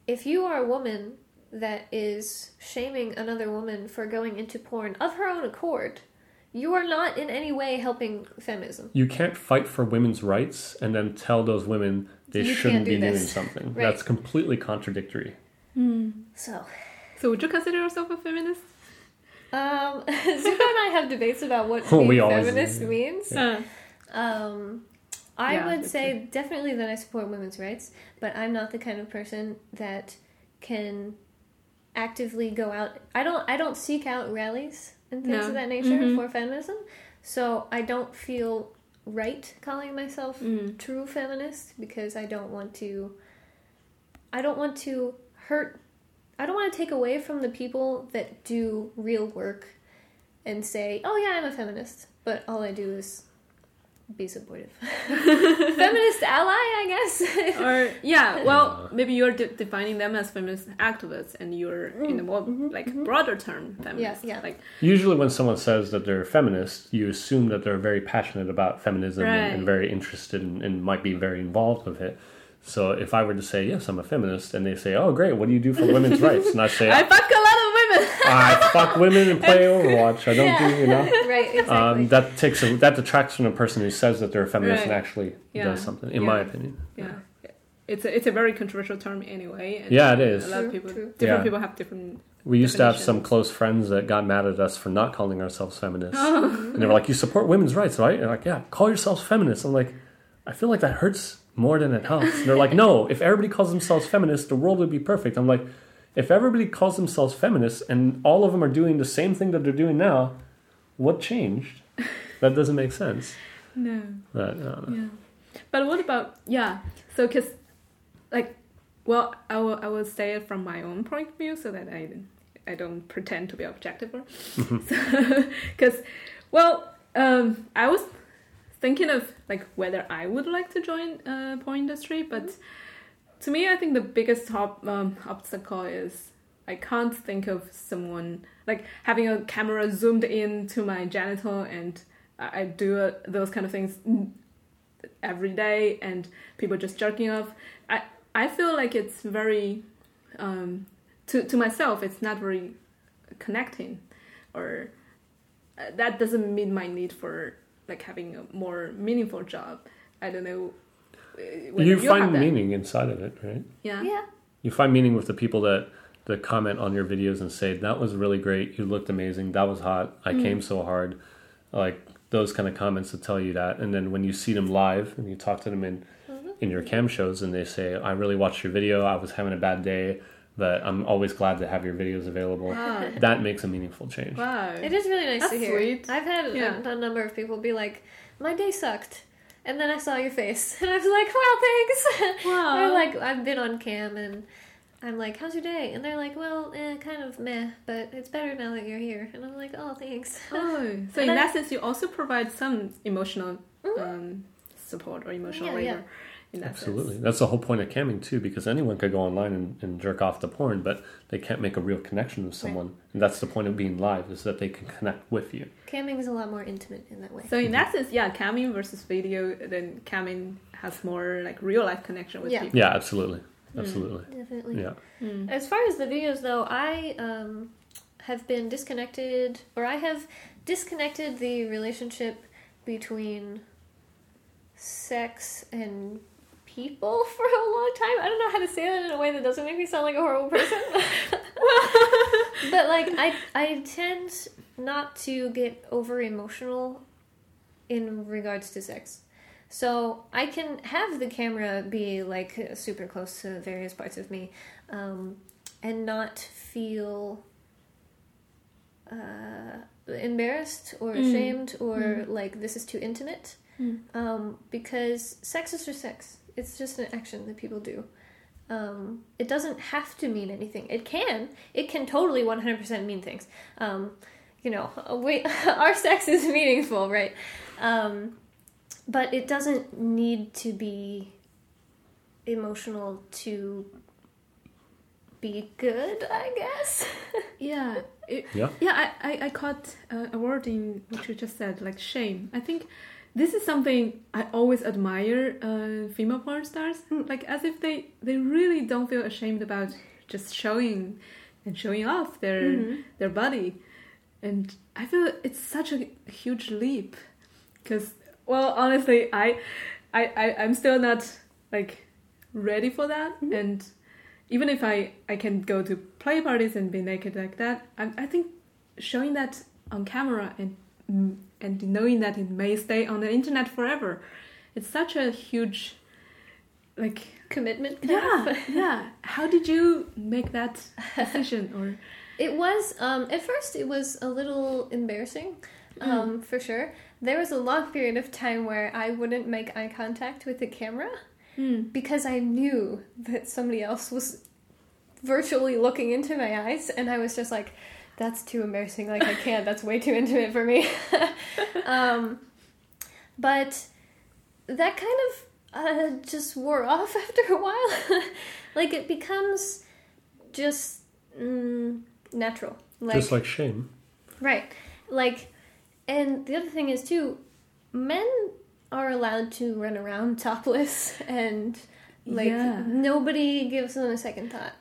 if you are a woman that is shaming another woman for going into porn of her own accord, you are not in any way helping feminism. you can't fight for women's rights and then tell those women they You shouldn't do be doing something. Right. That's completely contradictory. Hmm. So, So would you consider yourself a feminist? um, Zuko and I have debates about what Oh, being we feminist do. means. Uh, Um, I Yeah, would that's say definitely that I support women's rights, but I'm not the kind of person that can actively go out. I don't. I don't seek out rallies and things No. of that nature Mhm. for feminism, so I don't feel right calling myself Mm. true feminist because I don't want to. I don't want to hurt. I don't want to take away from the people that do real work and say, "Oh yeah, I'm a feminist," but all I do is be supportive. feminist ally, I guess. or yeah, well, maybe you're de- defining them as feminist activists, and you're mm, in a more mm-hmm, like mm-hmm. broader term feminist. yeah. Like Usually, when someone says that they're feminist, you assume that they're very passionate about feminism and, and very interested and, and might be very involved with it. So, if I were to say, Yes, I'm a feminist, and they say, Oh, great, what do you do for women's rights? And I say, I fuck a lot of women. I fuck women and play Overwatch. I don't do, you know. right, exactly. Um, that takes a, that detracts from a person who says that they're a feminist and actually Yeah. does something, in my opinion. yeah. It's a, it's a very controversial term anyway. And Yeah, it is. A lot of people, true. different Yeah. people have different. We used to have some close friends that got mad at us for not calling ourselves feminists. Oh. And they were like, You support women's rights, right? And like, Yeah, call yourselves feminists. I'm like, I feel like that hurts more than it helps. And they're like, No, if everybody calls themselves feminists, the world would be perfect. I'm like, If everybody calls themselves feminists and all of them are doing the same thing that they're doing now, what changed? That doesn't make sense. No. But. Yeah. But what about yeah? So because like, well, I will I will say it from my own point of view so that I I don't pretend to be objective. Because well, um, I was thinking of like whether I would like to join uh, porn industry, but to me, I think the biggest top, um, obstacle is I can't think of someone like having a camera zoomed in to my genital and I, I do uh, those kind of things every day and people just jerking off. I I feel like it's very um, to to myself. It's not very connecting, or uh, that doesn't meet my need for like having a more meaningful job. I don't know. uh, whether You have find that. meaning inside of it, right? Yeah. yeah. You find meaning with the people that that comment on your videos and say that was really great, you looked amazing, that was hot, I Mm. came so hard, like those kind of comments that tell you that. And then when you see them live and you talk to them in Mm-hmm. in your cam shows and they say, I really watched your video, I was having a bad day, but I'm always glad to have your videos available. Wow. That makes a meaningful change. Wow. It is really nice That's to hear. sweet. I've had Yeah. a, a number of people be like, "My day sucked," and then I saw your face, and I was like, "Well, thanks." Wow. or like I've been on cam, and I'm like, "How's your day?" And they're like, "Well, eh, kind of meh, but it's better now that you're here." And I'm like, "Oh, thanks." Oh, so in I- that sense, you also provide some emotional um, support or emotional Mm-hmm. Yeah, labor. In that Absolutely. sense. That's the whole point of camming too, because anyone could go online and, and jerk off to porn, but they can't make a real connection with someone. And that's the point of being live, is that they can connect with you. Camming is a lot more intimate in that way. So in mm-hmm. that sense, yeah, camming versus video, then camming has more like real life connection with Yeah. people. Yeah, absolutely. Mm, absolutely. Definitely. Yeah. Mm. As far as the videos, though, I um, have been disconnected, or I have disconnected the relationship between sex and people for a long time. I don't know how to say that in a way that doesn't make me sound like a horrible person. but like, I I tend not to get over emotional in regards to sex. So I can have the camera be like super close to various parts of me, um, and not feel uh, embarrassed or ashamed or like this is too intimate. Um, because sex is just sex. It's just an action that people do. Um, it doesn't have to mean anything. It can. It can totally 100% mean things. Um, you know, we, our sex is meaningful, right? Um, but it doesn't need to be emotional to be good, I guess. Yeah, it, Yeah. yeah. I, I, I caught uh, a word in what you just said, like shame. I think this is something I always admire uh, female porn stars, like as if they they really don't feel ashamed about just showing and showing off their their body, and I feel it's such a huge leap, because well, honestly, I, I, I I'm still not like ready for that, and even if I, I can go to play parties and be naked like that, I, I think showing that on camera and mm, and knowing that it may stay on the internet forever, it's such a huge, like Commitment. yeah yeah. How did you make that decision? Or It was um, at first it was a little embarrassing, um, for sure. There was a long period of time where I wouldn't make eye contact with the camera because I knew that somebody else was virtually looking into my eyes, and I was just like, "That's too embarrassing. Like I can't. That's way too intimate for me." um, but that kind of uh, just wore off after a while. like it becomes just mm, natural. Like, Just like shame. Right. Like, and the other thing is, too, men are allowed to run around topless and, like, Yeah. nobody gives them a second thought.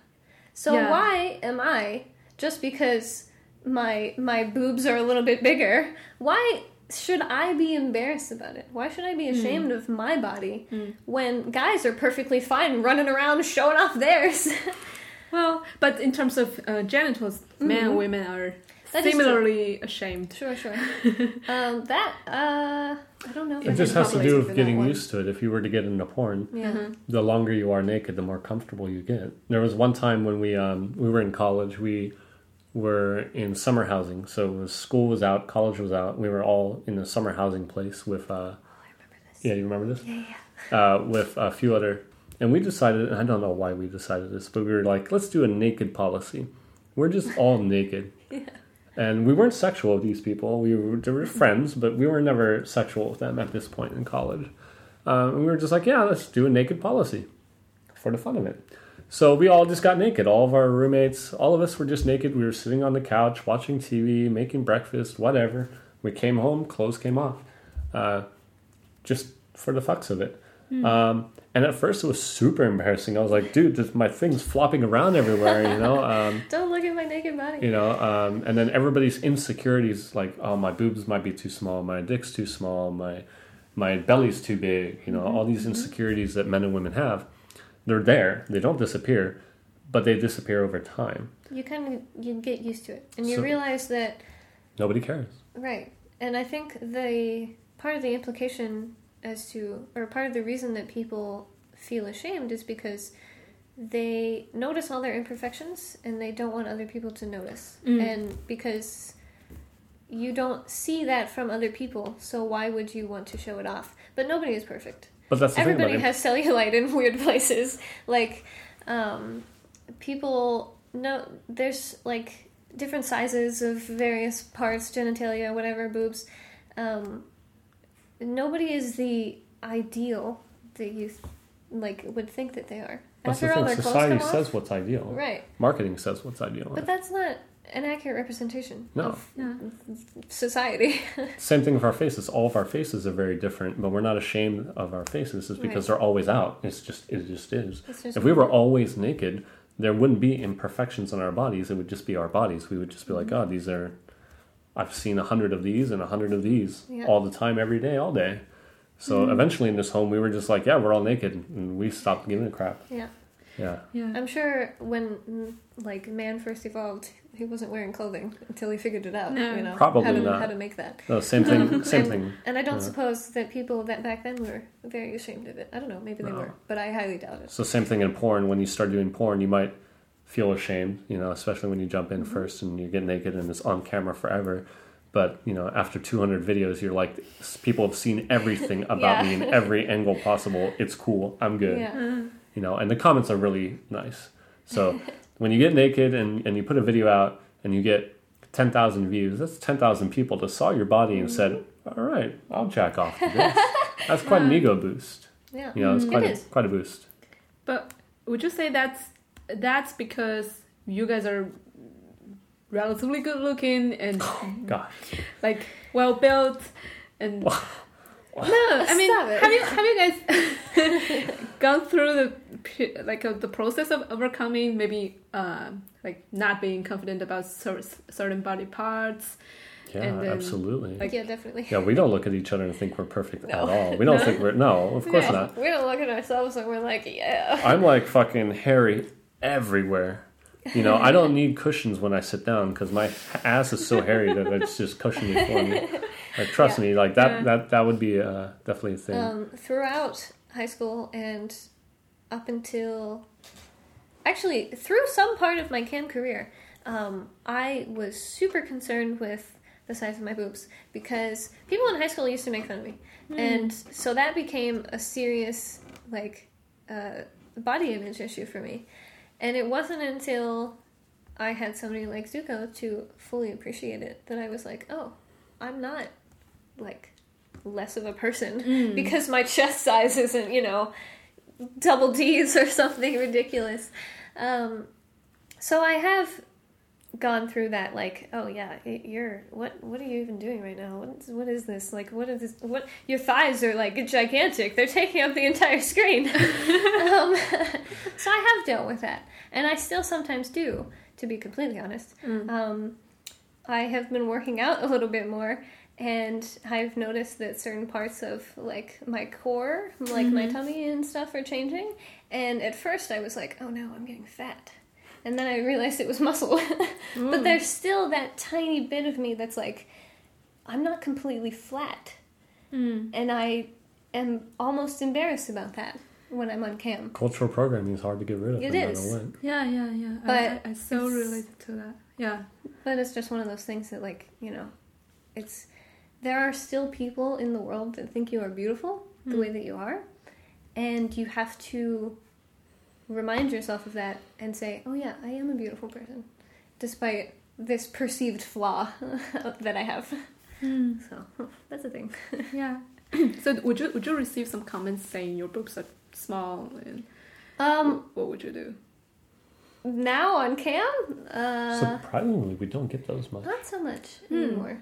So Yeah. why am I, just because my my boobs are a little bit bigger, why should I be embarrassed about it? Why should I be ashamed of my body when guys are perfectly fine running around showing off theirs? Well, but in terms of uh, genitals, men and women are Mm-hmm. That is similarly ashamed. Sure, sure. um, that uh, I don't know. It just has to do with getting used to it. If you were to get into porn, Yeah. the longer you are naked, the more comfortable you get. There was one time when we um, we were in college. We were in summer housing, so was, school was out, college was out. We were all in a summer housing place with. Uh, Yeah, you remember this? Yeah, Uh, with a few other, and we decided. And I don't know why we decided this, but we were like, let's do a naked policy. We're just all naked. Yeah. And we weren't sexual with these people. We were, they were friends, but we were never sexual with them at this point in college. Um, and we were just like, yeah, let's do a naked policy for the fun of it. So we all just got naked. All of our roommates, all of us were just naked. We were sitting on the couch, watching TV, making breakfast, whatever. We came home, clothes came off, uh, just for the fucks of it. Um, and at first, it was super embarrassing. I was like, dude, this, my thing's flopping around everywhere, you know? Um, Don't look at my naked body. you know um, and then everybody's insecurities like oh my boobs might be too small my dick's too small my my belly's too big you know all these insecurities that men and women have they're there they don't disappear but they disappear over time You kind of you get used to it, and you So- realize that nobody cares right. And I think the part of the implication as to, or part of the reason that people feel ashamed is because they notice all their imperfections and they don't want other people to notice, mm. and because you don't see that from other people, so why would you want to show it off? But nobody is perfect. But that's the everybody thing about it. has cellulite in weird places. Like um, people know there's like different sizes of various parts genitalia whatever boobs. Um, nobody is the ideal that you like would think that they are. That's after the all thing. society says what's ideal. Right. Marketing says what's ideal. But that's not an accurate representation No. of society Same thing with our faces. All of our faces are very different, but we're not ashamed of our faces. It's because Right. they're always out. It's just it just is. Just if we were always naked, there wouldn't be imperfections in our bodies. It would just be our bodies. We would just be like, oh, these are. I've seen a hundred of these and a hundred of these Yeah. all the time, every day, all day. So mm-hmm. eventually, in this home, we were just like, yeah, we're all naked, and we stopped giving a crap. yeah Yeah, Yeah. I'm sure when like man first evolved, he wasn't wearing clothing until he figured it out. No. you know, Probably how to, not. how to make that. no, same thing. Same and, thing. And I don't Yeah. suppose that people that back then were very ashamed of it. I don't know, maybe they No. were, but I highly doubt it. So same thing in porn. When you start doing porn, you might feel ashamed, you know, especially when you jump Mm-hmm. in first and you get naked and it's on camera forever. But you know, after 200 videos, you're like, people have seen everything about me in every angle possible. It's cool. I'm good. Yeah, You know, and the comments are really nice. So when you get naked and, and you put a video out and you get 10,000 views, that's 10,000 people that saw your body and said, Mm-hmm. all right, I'll jack off to this. That's quite an ego boost. yeah, You know, it's quite, It a, quite a boost. But would you say that's that's because you guys are relatively good looking and Gosh. like well built and no, I mean Stop have you have you guys gone through the like uh, the process of overcoming maybe uh, like not being confident about cer- certain body parts? Yeah, And then, absolutely. like- yeah, definitely. yeah, we don't look at each other and think we're perfect No. at all. We don't think we're no, of course No. not. We don't look at ourselves and we're like, yeah. I'm like fucking hairy everywhere. You know, I don't need cushions when I sit down because my ass is so hairy that it's just cushioning for me. Like, trust me, like that Yeah. that that would be uh, definitely a thing. Um, throughout high school and up until actually through some part of my cam career, um, I was super concerned with the size of my boobs because people in high school used to make fun of me, and so that became a serious like uh, body image issue for me. And it wasn't until I had somebody like Zuko to fully appreciate it that I was like, oh, I'm not like less of a person because my chest size isn't, you know, double D's or something ridiculous. Um, so I have gone through that like oh yeah you're what what are you even doing right now? What is, what is this? Like what is this what your thighs are like gigantic. They're taking up the entire screen. Um, so i have dealt with that. And i still sometimes do to be completely honest. Um, i have been working out a little bit more and i've noticed that certain parts of like my core like my tummy and stuff are changing. And at first i was like oh no i'm getting fat and then I realized it was muscle. but mm. there's still that tiny bit of me that's like, I'm not completely flat. Mm. And I am almost embarrassed about that when I'm on cam. Cultural programming is hard to get rid of. It no matter is. what. Yeah, yeah, yeah. But I, I, I so it's- related to that. Yeah. But it's just one of those things that, like, you know, it's. There are still people in the world that think you are beautiful the mm. way that you are. And you have to remind yourself of that and say, oh, yeah, I am a beautiful person, despite this perceived flaw that I have. So that's the thing. Yeah. so would you would you receive some comments saying your boobs are small and Um, what would you do? now on cam, uh, Surprisingly, we don't get those much. not so much anymore.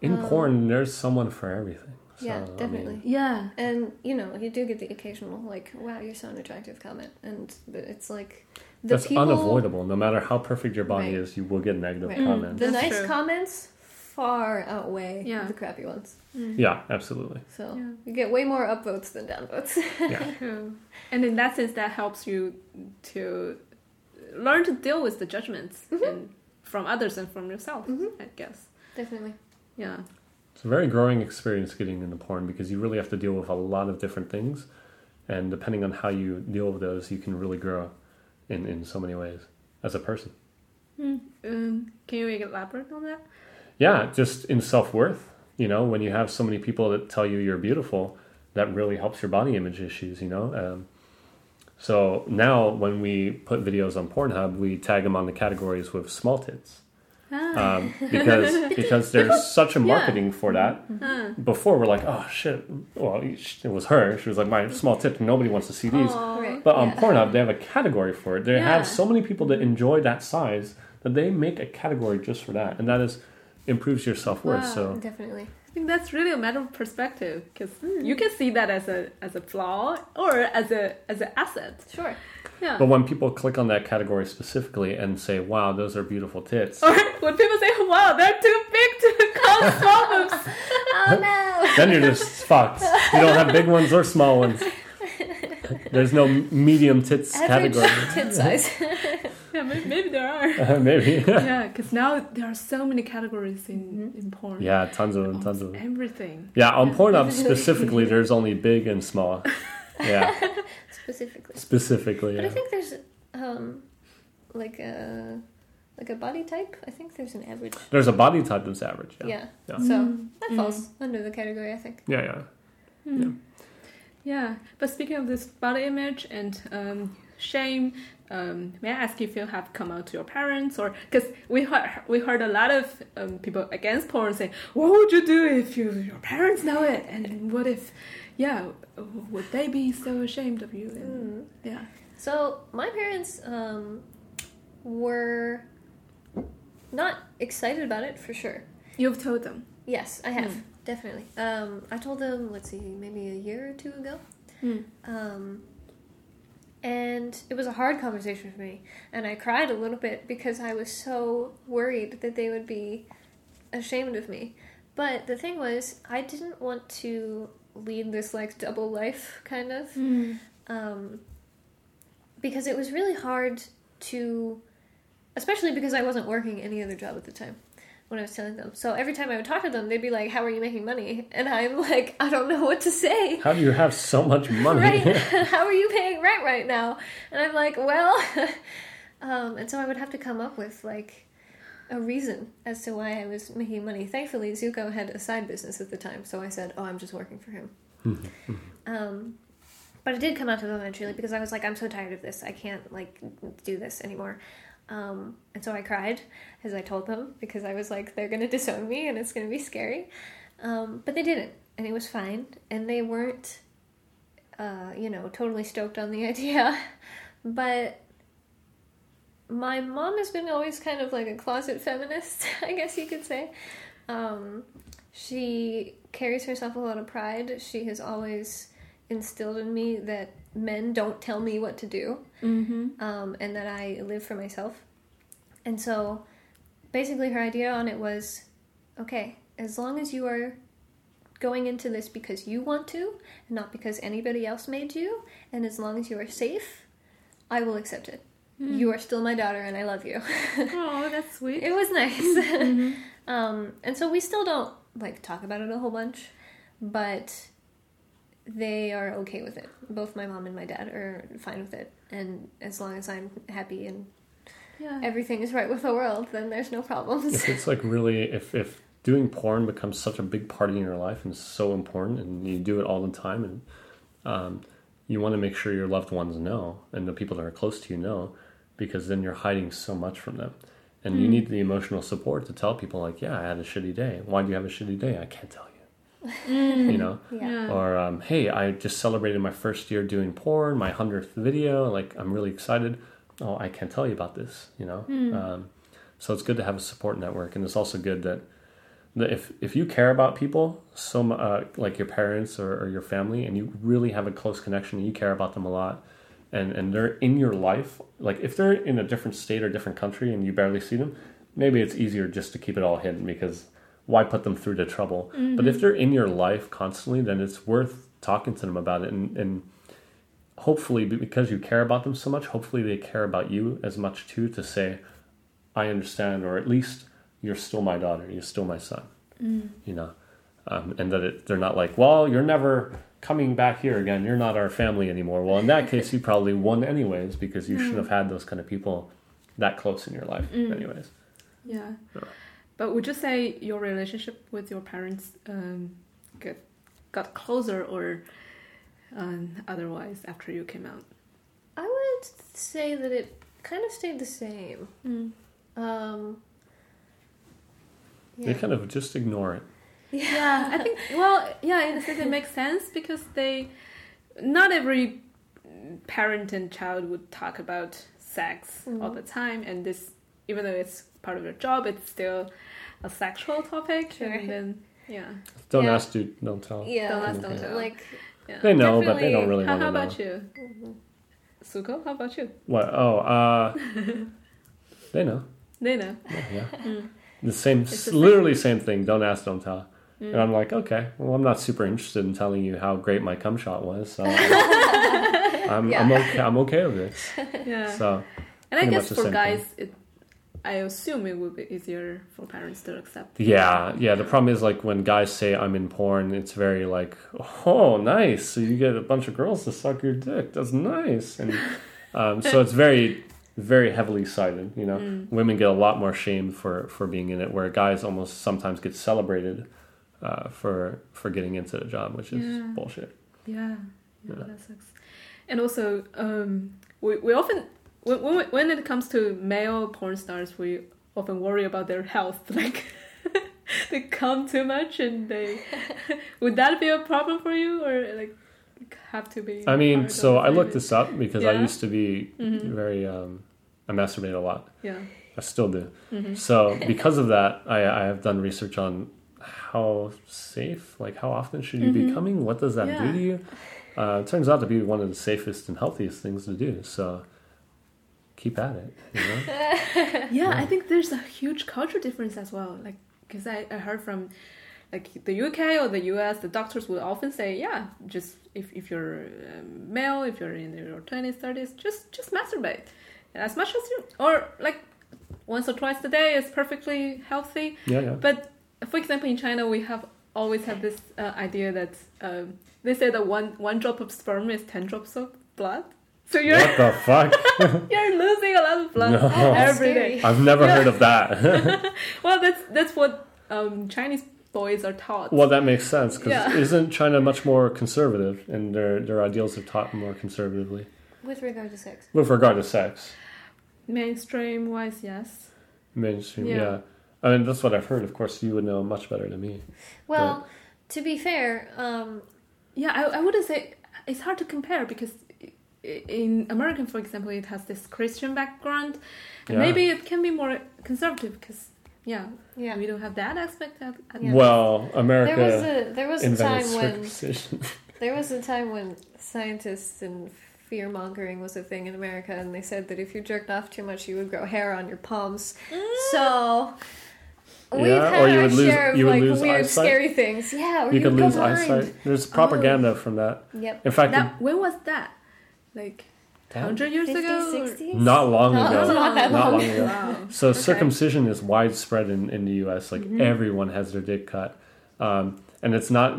In Um, porn, there's someone for everything. So, yeah, I mean, definitely. Yeah. And you know, you do get the occasional like, "Wow, you're so an attractive" comment, and it's like the that's people. unavoidable. No matter how perfect your body Right. is, you will get negative Right. comments. Mm. The That's nice true. comments far outweigh Yeah. the crappy ones. Mm. Yeah, absolutely. So Yeah. you get way more upvotes than downvotes. Yeah. True. And in that sense, that helps you to learn to deal with the judgments mm-hmm. and from others and from yourself. Mm-hmm. I guess. Definitely. Yeah. It's a very growing experience getting into porn because you really have to deal with a lot of different things. And depending on how you deal with those, you can really grow in, in so many ways as a person. Um, can you elaborate on that? Yeah, just in self worth. You know, when you have so many people that tell you you're beautiful, that really helps your body image issues, you know? Um, so now when we put videos on Pornhub, we tag them on the categories with small tits. Ah. Um, because because there's such a marketing for that. Before we're like, oh shit, well it was her. She was like my small tip. Nobody wants to see these. Right. But on yeah. Pornhub, they have a category for it. They Yeah. have so many people that enjoy that size that they make a category just for that, and that is improves your self worth. Wow. So Definitely. I think that's really a matter of perspective because you can see that as a as a flaw or as a as an asset. Sure. Yeah. But when people click on that category specifically and say, "Wow, those are beautiful tits," or when people say, "Wow, they're too big to call small boobs," Oh no. then you're just fucked. You don't have big ones or small ones. There's no medium tits Average category. tit size. yeah, maybe, maybe there are. Uh, maybe. yeah, because now there are so many categories in mm-hmm. in porn. yeah, tons of them, tons of them. Everything. Yeah, on Pornhub specifically, there's only big and small. Yeah, Specifically. specifically. But I think there's um like a like a body type. I think there's an average. There's a body type that's average. Yeah. Yeah. Yeah. So that falls under the category, I think. Yeah, yeah. Yeah, Yeah, but speaking of this body image and um, shame, um, may I ask if you have come out to your parents or because we heard we heard a lot of um, people against porn saying, "What would you do if you, your parents know it? And what if, yeah, would they be so ashamed of you?" And, Yeah, So my parents um, were not excited about it for sure. you've told them. Yes, I have definitely. Um, I told them, let's see, maybe a year or two ago, um, and it was a hard conversation for me, and I cried a little bit because I was so worried that they would be ashamed of me. But the thing was, I didn't want to lead this like double life kind of, um, because it was really hard to, especially because I wasn't working any other job at the time when I was telling them. So every time I would talk to them, they'd be like, "How are you making money?" And I'm like, "I don't know what to say." How do you have so much money? Right? How are you paying rent right now? And I'm like, "Well," um, and so I would have to come up with like a reason as to why I was making money. Thankfully, Zuko had a side business at the time, so I said, "Oh, I'm just working for him." um, but I did come out to them eventually because I was like, I'm so tired of this. I can't like do this anymore. Um, and so I cried as I told them because I was like, they're gonna disown me and it's gonna be scary. Um, but they didn't, and it was fine. And they weren't, uh, you know, totally stoked on the idea. but my mom has been always kind of like a closet feminist, I guess you could say. Um, she carries herself a lot of pride. She has always instilled in me that men don't tell me what to do, Mm-hmm. um, and that I live for myself. And so, basically, her idea on it was, okay, as long as you are going into this because you want to, and not because anybody else made you, and as long as you are safe, I will accept it. You are still my daughter, and I love you. Oh, that's sweet. it was nice. Mm-hmm. um, and so we still don't like talk about it a whole bunch, but they are okay with it. Both my mom and my dad are fine with it, and as long as I'm happy and yeah. everything is right with the world, then there's no problems. if it's like really if if doing porn becomes such a big part in your life and so important and you do it all the time and um, you want to make sure your loved ones know and the people that are close to you know because then you're hiding so much from them. And you need the emotional support to tell people like yeah i had a shitty day. Why do you have a shitty day? I can't tell you. You know? Yeah. or um, hey i just celebrated my first year doing porn my 100th video. Like i'm really excited. Oh i can't tell you about this you know? Um, so it's good to have a support network. And it's also good that, that if if you care about people so uh, like your parents or, or your family and you really have a close connection and you care about them a lot and and they're in your life like if they're in a different state or different country and you barely see them maybe it's easier just to keep it all hidden because why put them through the trouble? But if they're in your life constantly then it's worth talking to them about it and, and hopefully because you care about them so much hopefully they care about you as much too to say i understand or at least you're still my daughter you're still my son you know? Um, and that it, they're not like well you're never coming back here again you're not our family anymore well in that case you probably won anyways because you should have had those kind of people that close in your life anyways Yeah. Yeah. But would you say your relationship with your parents um, got got closer or um, otherwise after you came out? I would say that it kind of stayed the same. Um, they kind of just ignore it Yeah, I think. Well, yeah, in a sense, it makes sense because they, not every parent and child would talk about sex all mm-hmm. the time, and this, even though it's part of their job, it's still a sexual topic. Sure. And then, yeah, don't Yeah. ask do don't tell yeah, Don't ask, don't tell. like yeah. they know but they don't really How, want how to know about you, mm-hmm. Zuko? How about you? what oh uh they know They know. Yeah. Mm. The same, It's the literally same thing. Don't ask, don't tell. And I'm like, okay, well, I'm not super interested in telling you how great my cum shot was, so I'm, I'm okay. I'm okay with it. Yeah. So and I guess for guys, it, I assume it would be easier for parents to accept. yeah, yeah. The problem is like when guys say I'm in porn, it's very like, oh, nice. So you get a bunch of girls to suck your dick. That's nice. And um, so it's very, very heavily cited. You know, Mm. women get a lot more shame for for being in it, where guys almost sometimes get celebrated uh, for for getting into the job, which is Yeah. bullshit. Yeah, yeah, Yeah. that sucks. And also, um, we we often when when when it comes to male porn stars, we often worry about their health, like. they come too much and they would that be a problem for you or like have to be I mean, so I looked this up because I used to be Mhm. very. Um, I masturbate a lot. yeah I still do. Mhm. So because of that, I, I have done research on how safe, like how often should you be Mhm. coming? What does that do to you? Uh, it turns out to be one of the safest and healthiest things to do. So keep at it. You know? yeah, I think there's a huge cultural difference as well. Like, because I, I heard from like the UK or the US, the doctors would often say, yeah, just if, if you're um, male, if you're in your twenties, thirties, just just masturbate as much as you, or like once or twice a day is perfectly healthy. yeah, yeah. But for example, in China, we have always have this uh, idea that um, they say that one one drop of sperm is ten drops of blood. So you're What the fuck? you're losing a lot of blood No. every day. I've never Yeah. heard of that. Well, that's that's what um, Chinese boys are taught. Well, that makes sense because Yeah. isn't China much more conservative, and their their ideals are taught more conservatively With regard to sex. with regard to sex, Mainstream wise, yes. mainstream. Yeah. Yeah. I mean that's what I've heard. Of course, you would know much better than me. Well, to be fair, um, Yeah, I, I wouldn't say it's hard to compare because in American, for example, it has this Christian background, and Yeah. maybe it can be more conservative because yeah, yeah. we don't have that aspect. At, at Yeah. Well, There America was a there was a time when circumcision. there was a time when scientists and fear mongering was a thing in America, and they said that if you jerked off too much, you would grow hair on your palms. So we've Yeah, had or you our would lose- share of you would like lose weird, eyesight. scary things. Yeah, or you could lose blind. eyesight. There's propaganda from that. Yep. In fact, Now, when was that? Like hundred years 50s, ago? 60s? not long No, ago. not that Not long. long ago. Wow. So Okay. circumcision is widespread in, in the U.S. Like Mm-hmm. everyone has their dick cut, um, and it's not.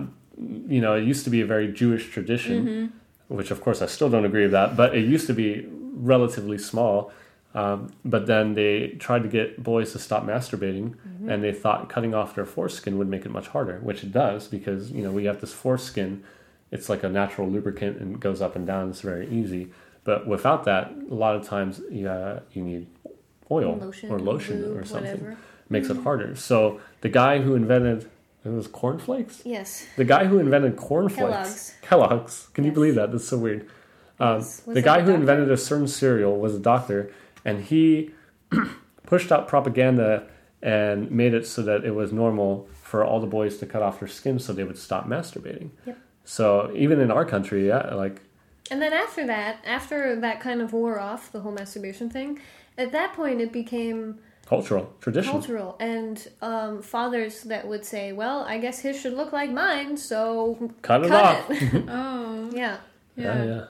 You know, it used to be a very Jewish tradition, Mm-hmm. which of course I still don't agree with that. But it used to be relatively small. Um, but then they tried to get boys to stop masturbating, Mm-hmm. and they thought cutting off their foreskin would make it much harder, which it does because you know we have this foreskin. It's like a natural lubricant and goes up and down. It's very easy. But without that, a lot of times yeah, you need oil Lotion, or lotion lube, or something whatever. makes it harder. So the guy who invented it was cornflakes. Yes. The guy who invented cornflakes, Kellogg's. Kellogg's. Can you believe that? That's so weird. Um, the guy who doctor? invented a certain cereal was a doctor, and he pushed out propaganda and made it so that it was normal for all the boys to cut off their skin so they would stop masturbating. Yep. So even in our country, yeah, like And then after that, after that kind of wore off, the whole masturbation thing, at that point it became cultural tradition. cultural. And um, fathers that would say, well, I guess his should look like mine, so Cut it cut off. it. Oh, yeah. Yeah, yeah, yeah.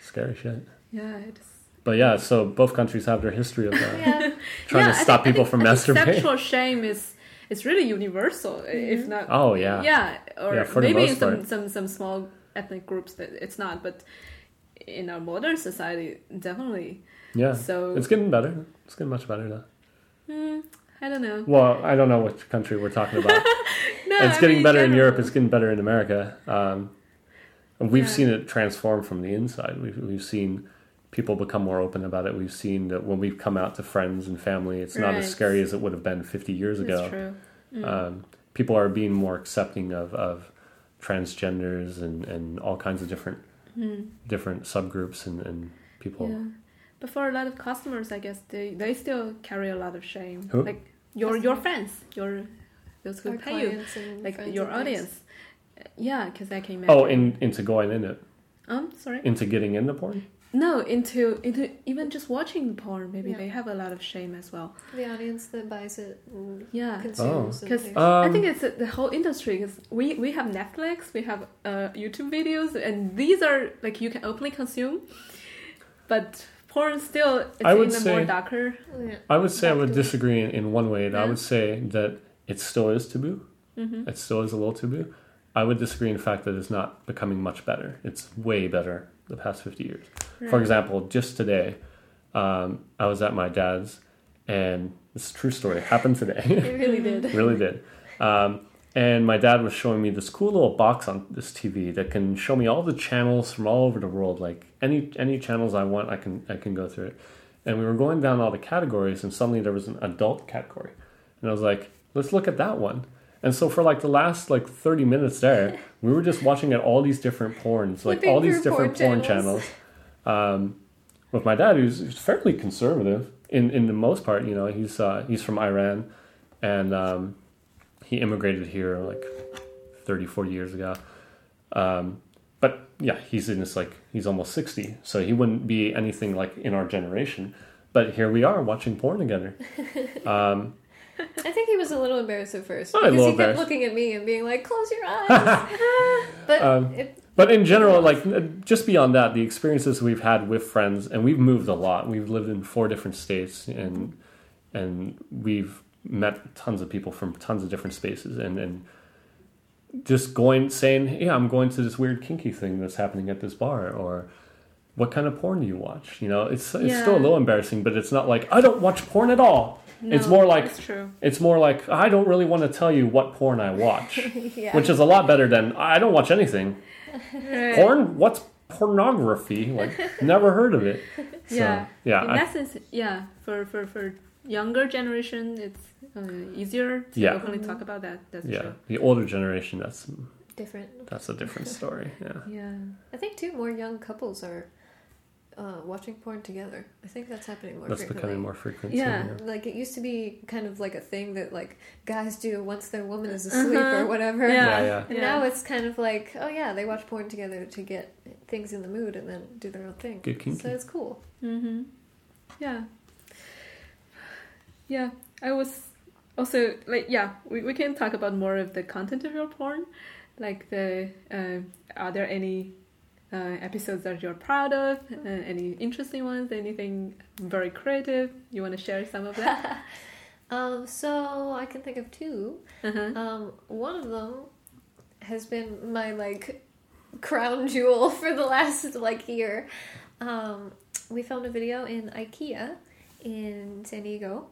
Scary shit. yeah. It's But yeah, so both countries have their history of that. Yeah. Trying yeah, to I stop think- I people think- from I think masturbating. Sexual shame is it's really universal, if not. Oh yeah. Yeah, or Yeah, for maybe in most some, part. some some small ethnic groups that it's not, but in our modern society, definitely. Yeah. So- it's getting better. It's getting much better now. Hmm, I don't know. Well, I don't know which country we're talking about. No, it's I getting mean, better in. Europe. It's getting better in America. Um, and we've Yeah. seen it transform from the inside. We've, we've seen people become more open about it. We've seen that when we've come out to friends and family, it's not as scary as it would have been 50 years That's ago. true. Mm. Um, people are being more accepting of, of transgenders and, and all kinds of different Hmm. different subgroups and, and people. Yeah, but for a lot of customers, I guess they they still carry a lot of shame. Who? Like your your friends, your those who Our pay you, like your and things. audience. Yeah, because I can imagine. Oh, in, into going in it, um, sorry. into getting into porn. No, into into even just watching the porn, maybe Yeah. they have a lot of shame as well. The audience that buys it and Yeah. consumes. and Because things. Um, I think it's uh, the whole industry. Because we we have Netflix, we have uh, YouTube videos, and these are like you can openly consume, but porn still it's I would in a more say- darker. Oh, yeah. I would say I would disagree in, in one way. and I would say that it still is taboo. Mm-hmm. It still is a little taboo. I would disagree in fact that it's not becoming much better. It's way better the past 50 years. For example, just today, um, I was at my dad's, and it's a true story. It happened today. It really did. really did. Um, and my dad was showing me this cool little box on this TV that can show me all the channels from all over the world. Like any any channels I want, I can I can go through it. And we were going down all the categories, and suddenly there was an adult category, and I was like, let's look at that one. And so for like the last like thirty minutes there, we were just watching at all these different porns, like Flipping all these different porn porn channels. Um, with my dad, who's, who's fairly conservative in in the most part. You know, he's uh, he's from Iran, and um, he immigrated here like 30, 40 years ago. Um, but yeah, he's in his like he's almost sixty, so he wouldn't be anything like in our generation. But here we are watching porn together. Um, I think he was a little embarrassed at first Oh, because he kept looking at me and being like, "Close your eyes." but Um, it, But in general, like just beyond that, the experiences we've had with friends, and we've moved a lot. We've lived in four different states, and and we've met tons of people from tons of different spaces, and and just going saying, yeah, I'm going to this weird kinky thing that's happening at this bar, or what kind of porn do you watch? You know, it's it's still a little embarrassing, but it's not like I don't watch porn at all. it's more like true. it's more like I don't really want to tell you what porn I watch, yeah. which is a lot better than I don't watch anything. Right. Porn? What's pornography? Like never heard of it. So, Yeah. yeah. In I- that sense, yeah, for for for younger generation, it's uh, easier to Yeah. openly talk about that. That's yeah. true. The older generation, that's different. that's a different story. Yeah. Yeah. I think too more young couples are uh, watching porn together. I think that's happening more That's frequently. becoming more frequent. Yeah. Too, Like it used to be kind of like a thing that like guys do once their woman is asleep Uh-huh. or whatever. Yeah, yeah. And now it's kind of like, oh yeah, they watch porn together to get things in the mood and then do their own thing. Get kinky. So it's cool. Mm-hmm. Yeah. Yeah. I was also like yeah, we, we can talk about more of the content of your porn. Like the uh, are there any uh, episodes that you're proud of? Uh, any interesting ones? Anything very creative? You want to share some of that? Um, so I can think of two. uh-huh. Um, one of them has been my like crown jewel for the last like year. Um, we filmed a video in IKEA in San Diego.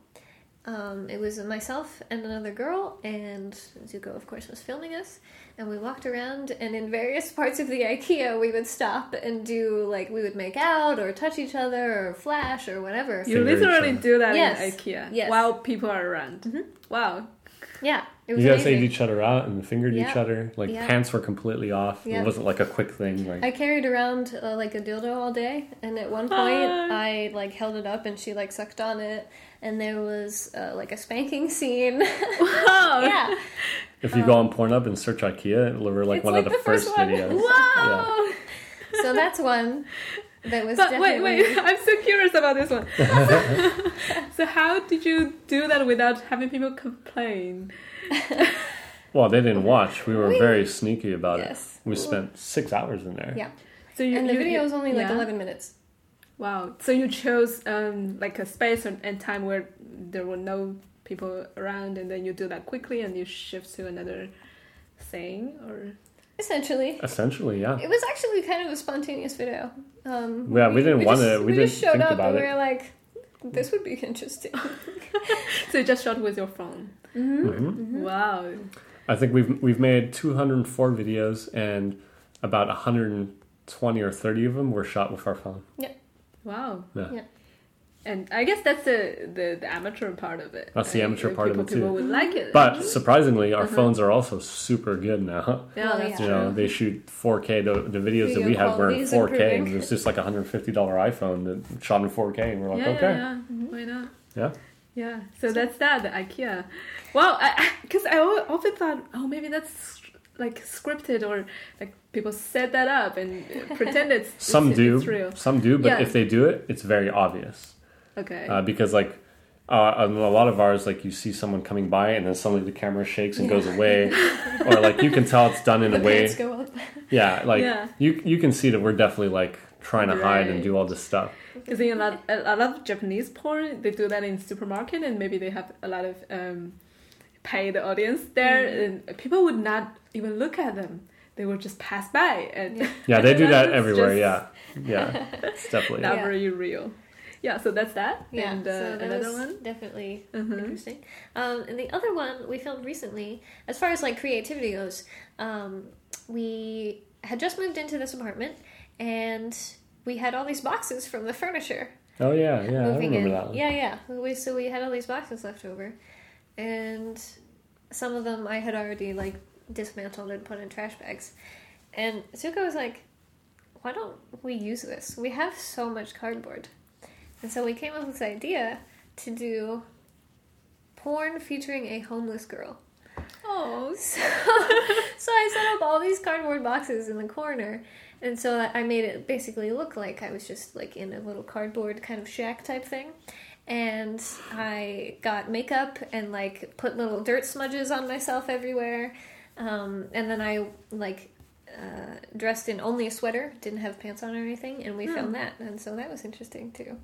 Um, it was myself and another girl, and Zuko, of course, was filming us. And we walked around, and in various parts of the IKEA, we would stop and do like we would make out or touch each other or flash or whatever. You Finger literally do that Yes. in IKEA Yes. while people are around. Mhm. Wow. Yeah, it was You guys amazing. ate each other out and fingered Yeah. each other. Like Yeah. pants were completely off. Yeah. It wasn't like a quick thing. Like I carried around uh, like a dildo all day, and at one point Ah. I like held it up and she like sucked on it, and there was uh, like a spanking scene. Wow. yeah, if you go on Pornhub and search IKEA, we're like one like of the, the first first one. videos. Wow. so that's one that was But wait, definitely. wait, I'm so curious about this one. so how did you do that without having people complain? Well, they didn't watch. We were We- very sneaky about Yes. it. We spent six hours in there. Yeah, So you, and the you- video you- was only like eleven minutes. Wow. So you chose um, like a space and, and time where there were no people around, and then you do that quickly, and you shift to another thing, or Essentially, Essentially, yeah. it was actually kind of a spontaneous video. Um, Yeah, we didn't want just- to- we just didn't showed think up about and it. we were like, "This would be interesting." so you just shot with your phone. hmm Wow. I think we've we've made 204 videos and about 120 or 30 of them were shot with our phone. Wow. Yeah. Yeah. And I guess that's the, the, the amateur part of it. That's the amateur Where part of it, too. People would like it. But surprisingly, our Uh-huh. phones are also super good now. yeah, that's yeah. true. You know, they shoot 4K. The, the videos that we have were in 4K, and improving. it's just like a $150 iPhone that shot in 4K, and we're like, yeah, okay, yeah, yeah. Why not? yeah. Yeah, so that's that, the IKEA. Well, because I, al- often thought, oh, maybe that's like scripted or like people set that up and pretend it's Some it's, do, It's real. some do, but Yeah. if they do it, it's very obvious. Okay. uh, because like uh, on a lot of ours, like you see someone coming by and then suddenly the camera shakes and goes away, or like you can tell it's done in the a way. Yeah, like Yeah. you you can see that we're definitely like trying to hide and do all this stuff. Because in a lot, a lot of Japanese porn, they do that in supermarket, and maybe they have a lot of um, paid audience there, Mm-hmm. and people would not even look at them. They would just pass by, and Yeah. Yeah, they do that everywhere. just Yeah, yeah, it's definitely. not Yeah. very real. Yeah, so that's that. Yeah, and uh, so that another was one. definitely Mhm. interesting. Um, and the other one we filmed recently, as far as like creativity goes, um, we had just moved into this apartment and we had all these boxes from the furniture Oh yeah, yeah, I moving remember in. that one. Yeah, yeah. We, so we had all these boxes left over, and some of them I had already like dismantled and put in trash bags. And Zuko was like, "Why don't we use this? We have so much cardboard." And so we came up with this idea to do porn featuring a homeless girl. Oh, So, so I set up all these cardboard boxes in the corner, and so I made it basically look like I was just like in a little cardboard kind of shack type thing. And I got makeup and like put little dirt smudges on myself everywhere. Um, and then I like uh, dressed in only a sweater, didn't have pants on or anything, and we filmed that. And so that was interesting too.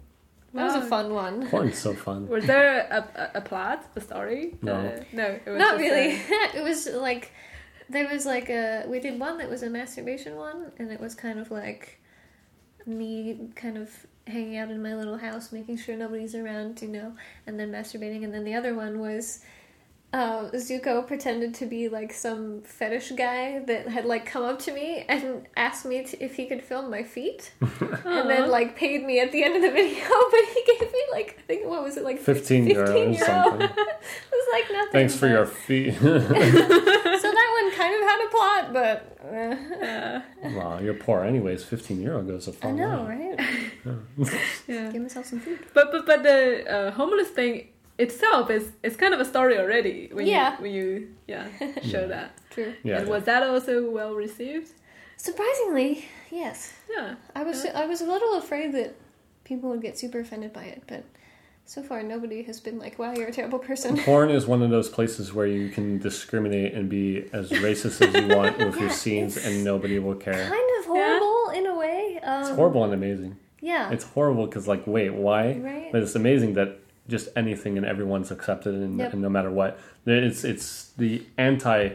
That was a fun one. Porn's so fun. Was there a, a, a plot, a story? No. Uh, no, it was Not really. uh, it was like there was like a we did one that was a masturbation one, and it was kind of like me kind of hanging out in my little house, making sure nobody's around, you know, and then masturbating. And then the other one was uh, Zuko pretended to be like some fetish guy that had like come up to me and asked me to, if he could film my feet, and then like paid me at the end of the video. But he gave me like I think what was it like 15 euro or something. it was like nothing. Thanks for but- your feet. So that one kind of had a plot, but uh, wow, you're poor anyways. 15 euro goes a far I know, way. right? Yeah. Give myself some food. But but but the uh, homeless thing itself is is kind of a story already when Yeah. you when you yeah show that. True. Yeah. and was that also well received? Surprisingly, yes. Yeah. I was I was a little afraid that people would get super offended by it, but so far nobody has been like, "Wow, you're a terrible person." Porn is one of those places where you can discriminate and be as racist as you want with your scenes, and nobody will care. kind of horrible in a way. Um, It's horrible and amazing. Yeah. It's horrible because, like, wait, why? Right. But it's amazing that just anything and everyone's accepted, and, Yep. and no matter what, it's it's the anti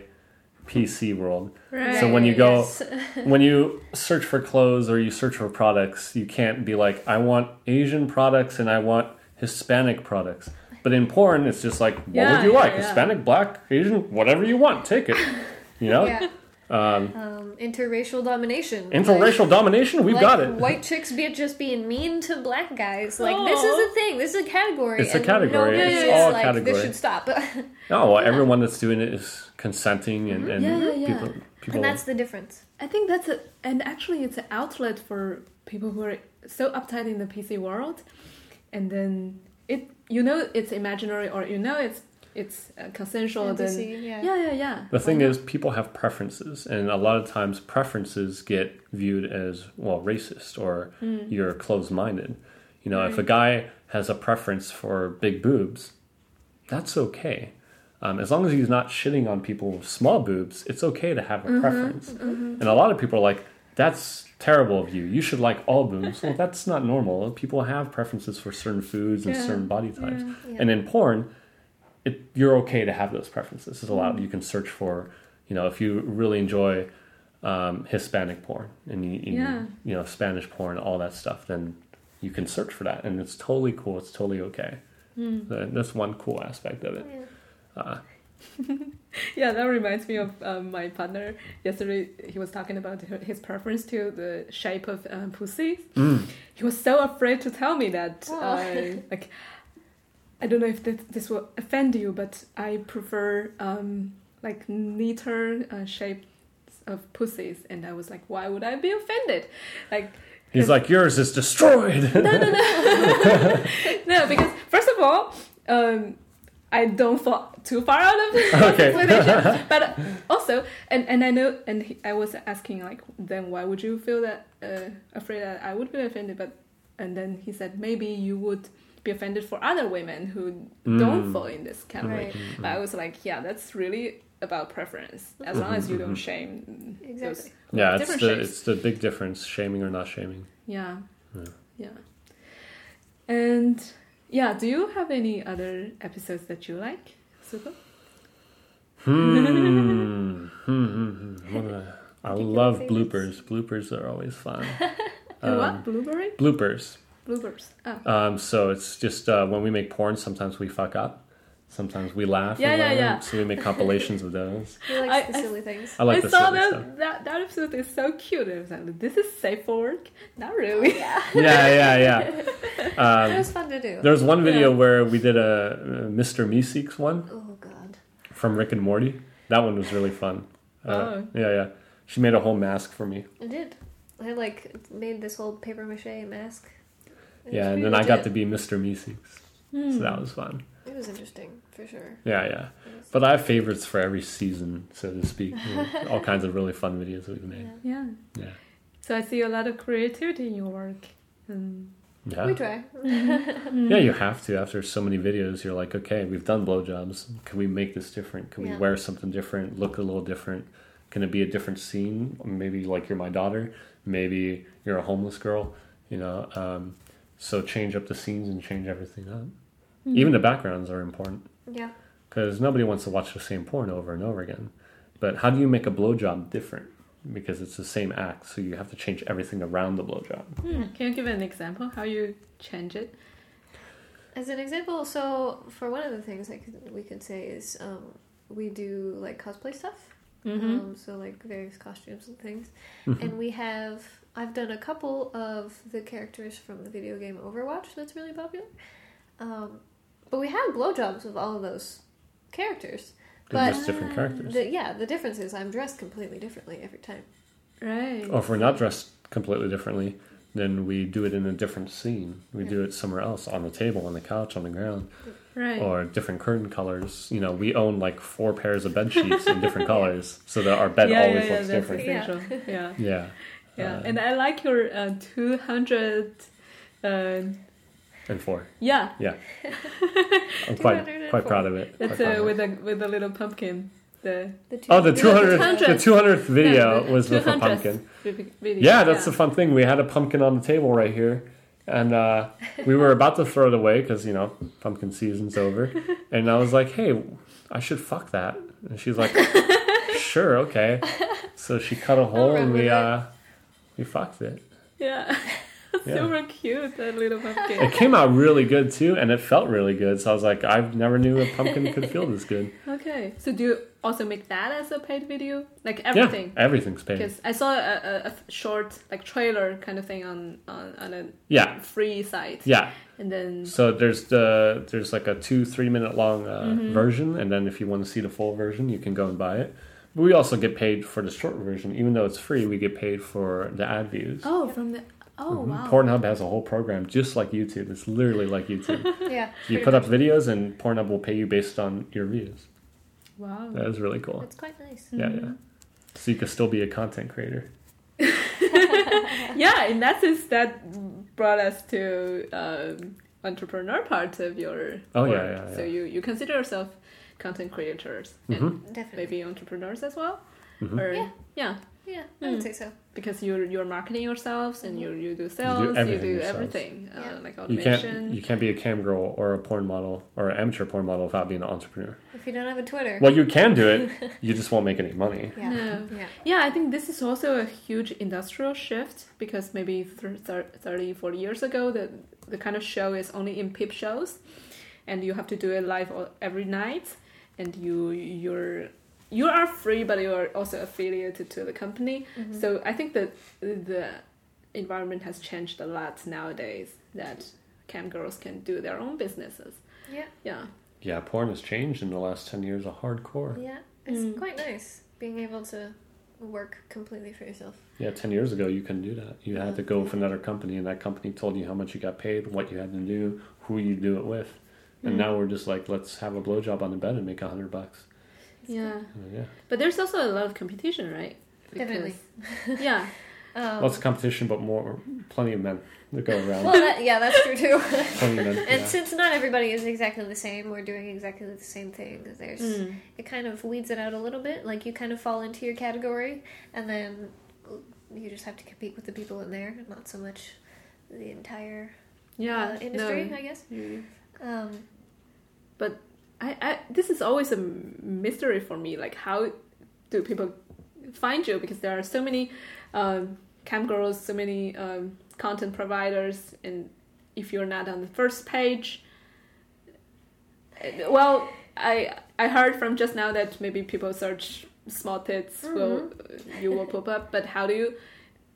PC world. Right. So when you go, Yes. when you search for clothes or you search for products, you can't be like, I want Asian products and I want Hispanic products. But in porn, it's just like, what Yeah, would you yeah, like? yeah. Hispanic, black, Asian, whatever you want, take it. You know. Um, Um, interracial domination. interracial domination, we've like, got it. White chicks be just being mean to black guys. Like this is a thing. This is a category. It's a category. nobody It's is all like, category. This should stop. No, well, everyone that's doing it is consenting, and, and Yeah, yeah, yeah. people, people. and that's the difference. I think that's a and actually it's an outlet for people who are so uptight in the PC world, and then it you know it's imaginary or you know it's it's uh, consensual. Fantasy, then yeah. yeah, yeah, yeah. The Why thing not? is, people have preferences, and a lot of times preferences get viewed as well racist or you're closed-minded. You know, if a guy has a preference for big boobs, that's okay. Um, as long as he's not shitting on people with small boobs, it's okay to have a preference. And a lot of people are like, "That's terrible of you. You should like all boobs." well, that's not normal. People have preferences for certain foods and Yeah, certain body types. Yeah. And in porn, it, you're okay to have those preferences. It's allowed. You can search for, you know, if you really enjoy um, Hispanic porn and you, you, Yeah. you know Spanish porn, all that stuff, then you can search for that, and it's totally cool. It's totally okay. That- That's one cool aspect of it. Uh, Yeah, that reminds me of um, my partner. Yesterday, he was talking about his preference to the shape of um, pussies. He was so afraid to tell me that. Oh. Uh, like, I don't know if this, this will offend you, but I prefer um, like neater uh, shapes of pussies. And I was like, why would I be offended? Like, he's like, yours is destroyed. no, no, no. no, because first of all, um, I don't fall too far out of Okay. explanation. but also, and, and I know, and he, I was asking like, then why would you feel that uh, afraid that I would be offended? But and then he said maybe you would be offended for other women who don't Mm. fall in this category. Right. But I was like, yeah, that's really about preference. As long as you don't shame Exactly. yeah, it's the shapes. it's the big difference, shaming or not shaming. Yeah. Yeah. Yeah. And yeah, do you have any other episodes that you like, Zuko? Hmm. Hmm, hmm, hmm. What do I, I love bloopers. Bloopers are always fun. And Um, what? Blueberry? Bloopers. Bloopers. Oh. Um, so it's just uh, when we make porn, sometimes we fuck up, sometimes we laugh. Yeah, and yeah, learn, yeah. So we make compilations of those. He likes I- the I- silly things. I like I the saw silly that, stuff. that that episode is so cute. I was like, this is safe for work? Not really. Yeah. Yeah, yeah, yeah. It Um, was fun to do. there was one video Yeah. where we did a, uh Mr. Meeseeks one Oh god. from Rick and Morty. That one was really fun. Uh, Oh. Yeah, yeah. She made a whole mask for me. I did. I like made this whole paper mache mask. It Yeah, and pretty then I got to be Mr. Meeseeks. So that was fun. It was interesting for sure. Yeah, yeah. But I have favorites for every season, so to speak. All kinds of really fun videos that we've made. Yeah. Yeah. So I see a lot of creativity in your work. And Yeah. We try. Yeah, you have to. After so many videos, you're like, okay, we've done blowjobs. Can we make this different? Can we Yeah. wear something different? Look a little different? Can it be a different scene? Maybe like you're my daughter. Maybe you're a homeless girl. You know, um, so change up the scenes and change everything up. Even the backgrounds are important Yeah. because nobody wants to watch the same porn over and over again. But how do you make a blowjob different? because it's the same act, so you have to change everything around the blowjob. Hmm. Can you give an example how you change it? As an example, so for one of the things I could, we could say is um, we do like cosplay stuff. Mm-hmm. Um, so like various costumes and things, and we have. I've done a couple of the characters from the video game Overwatch that's really popular, um, but we have blowjobs of all of those characters. They're But just different characters. the, yeah, the difference is I'm dressed completely differently every time. Right. Or if we're not dressed completely differently, then we do it in a different scene. We do it somewhere else, on the table, on the couch, on the ground, Right. or different curtain colors. You know, we own like four pairs of bed sheets in different colors, so that our bed yeah, always yeah, yeah, looks that's different. essential. Yeah. Yeah. Yeah. Uh, and I like your uh, 200. Uh, and four. yeah, Yeah. I'm quite quite proud of it. that's uh, with a with a little pumpkin. The The two Oh, the the 200th, the 200th. 200th video Yeah, was with a pumpkin. video. Yeah, that's the fun thing. We had a pumpkin on the table right here, and uh, we were about to throw it away because you know pumpkin season's over. And I was like, "Hey, I should fuck that." And she's like, "Sure, okay." So she cut a hole and we uh, we fucked it. Yeah. Yeah. Super cute, that little pumpkin. It came out really good too, and it felt really good. So I was like, I never knew a pumpkin could feel this good. okay, so do you also make that as a paid video? Like everything? Yeah, everything? everything's paid. Because I saw a, a, a short, like trailer kind of thing on, on, on a Yeah, free site. yeah. And then, So there's the there's like a two three minute long uh, Mm-hmm. version, and then if you want to see the full version, you can go and buy it. But we also get paid for the short version, even though it's free. We get paid for the ad views. oh, from the, oh, Mhm. wow. Pornhub has a whole program just like YouTube. It's literally like YouTube. yeah. you pretty put up videos, and Pornhub will pay you based on your views. Wow. That is really cool. It's quite nice. Yeah, yeah. So you can still be a content creator. yeah, in that sense, that brought us to um, entrepreneur part of your Oh, yeah, work. yeah, So yeah. you, you consider yourself content creators and Mhm. Definitely. maybe entrepreneurs as well? Mhm. Or, Yeah. yeah. Yeah, I Mm. would say so. because you're you're marketing yourselves and you you do sales, you do everything everything, yourselves. uh, Yeah. like You can't you can't be a cam girl or a porn model or an amateur porn model without being an entrepreneur. If you don't have a Twitter. Well, you can do it. You just won't make any money. yeah. No. Yeah. Yeah, I think this is also a huge industrial shift because maybe thir- thir- 30, 40 years ago, the, the kind of show is only in peep shows and you have to do it live all- every night and you you're you are free but you are also affiliated to the company so i think that the environment has changed a lot nowadays that cam girls can do their own businesses Yeah. yeah Yeah, porn has changed in the last ten years. A hardcore. Yeah. It's Mm. quite nice being able to work completely for yourself. Yeah, ten years ago you couldn't do that. You had to go with another company, and that company told you how much you got paid, what you had to do, who you do it with. And Mm. now we're just like, let's have a blowjob on the bed and make a hundred bucks. yeah Uh, yeah, but there's also a lot of competition right Definitely. Yeah Um, lots of competition, but more, plenty of men that go around. well, that, yeah, that's true too. plenty of men. and yeah. since not everybody is exactly the same, we're doing exactly the same thing. There's Mm. it kind of weeds it out a little bit. Like you kind of fall into your category, and then you just have to compete with the people in there, not so much the entire yeah uh, industry, no. I guess. You- Um, but I, I this is always a mystery for me like how do people find you? Because there are so many um, cam girls so many um, content providers and if you're not on the first page uh, well i i heard from just now that maybe people search small tits will you will pop up but how do you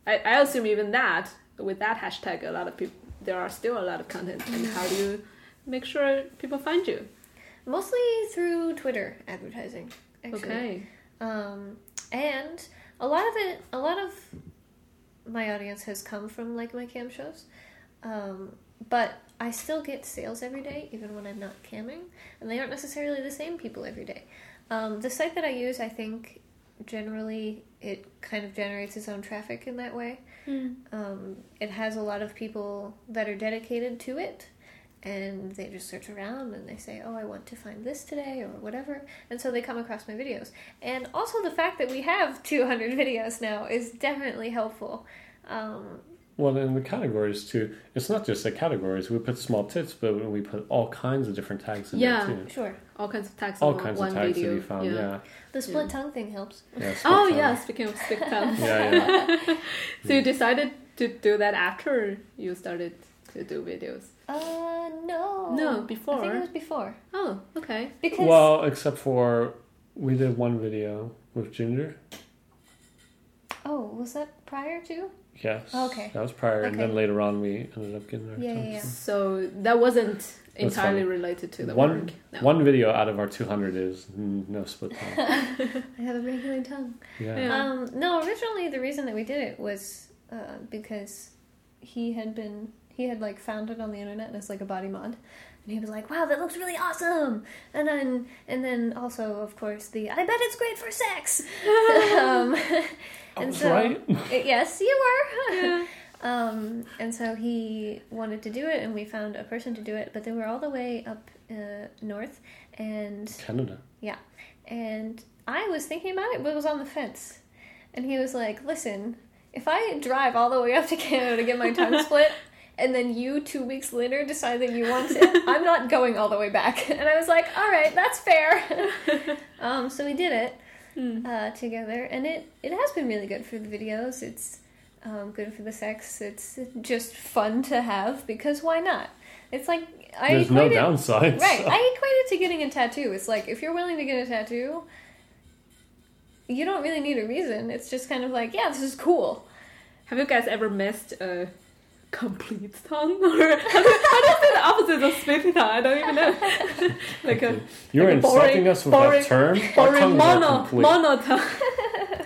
I, I assume even that with that hashtag a lot of people there are still a lot of content and how do you make sure people find you mostly through Twitter advertising. Actually. okay Um, and a lot of it, a lot of my audience has come from like my cam shows. Um, but I still get sales every day, even when I'm not camming, and they aren't necessarily the same people every day. Um, the site that I use, I think, generally it kind of generates its own traffic in that way. Um, it has a lot of people that are dedicated to it, and they just search around and they say, "Oh, I want to find this today" or whatever, and so they come across my videos. And also the fact that we have 200 videos now is definitely helpful. Um, Well, in the categories too, it's not just the categories. We put small tits, but we put all kinds of different tags in Yeah. there too. Sure. All kinds of tags. All in kinds one of tags video. that we found. Yeah. The split Yeah. tongue thing helps. yeah. Oh split yeah. Speaking of stick tongue. Yeah, yeah. so you decided to do that after you started to do videos. Uh, no. No, before. I think it was before. Oh, okay. Because Well, except for we did one video with Ginger. oh, was that prior to? Yes. Okay. That was prior, and then later on we ended up getting our Yeah, yeah, yeah. So that wasn't entirely related to the One work. No. one video out of our 200 is no split tongue. I have a regular tongue. Yeah. Yeah. Um, no, originally the reason that we did it was uh, because he had been he had like found it on the internet as like a body mod, and he was like, "Wow, that looks really awesome!" And then and then also of course the I bet it's great for sex. um, I and was so- right. it- yes, you were. Yeah. Um, and so he wanted to do it, and we found a person to do it, but they were all the way up uh, north, and Canada. Yeah and I was thinking about it, but it was on the fence. And he was like, "Listen, if I drive all the way up to Canada to get my tongue split, and then you two weeks later decide that you want it, I'm not going all the way back." And I was like, "All right, that's fair." um, so we did it Hmm. uh, together, and it it has been really good for the videos. It's um, good for the sex. It's just fun to have because why not? It's like I There's no equate it- downsides. Right. I equate it to getting a tattoo. It's like if you're willing to get a tattoo, you don't really need a reason. It's just kind of like, yeah, this is cool. Have you guys ever missed a complete tongue, or how do, how does the opposite of split tongue? I don't even know. like a You're like a insulting boring- us with boring- that term. Boring mono mono tongue,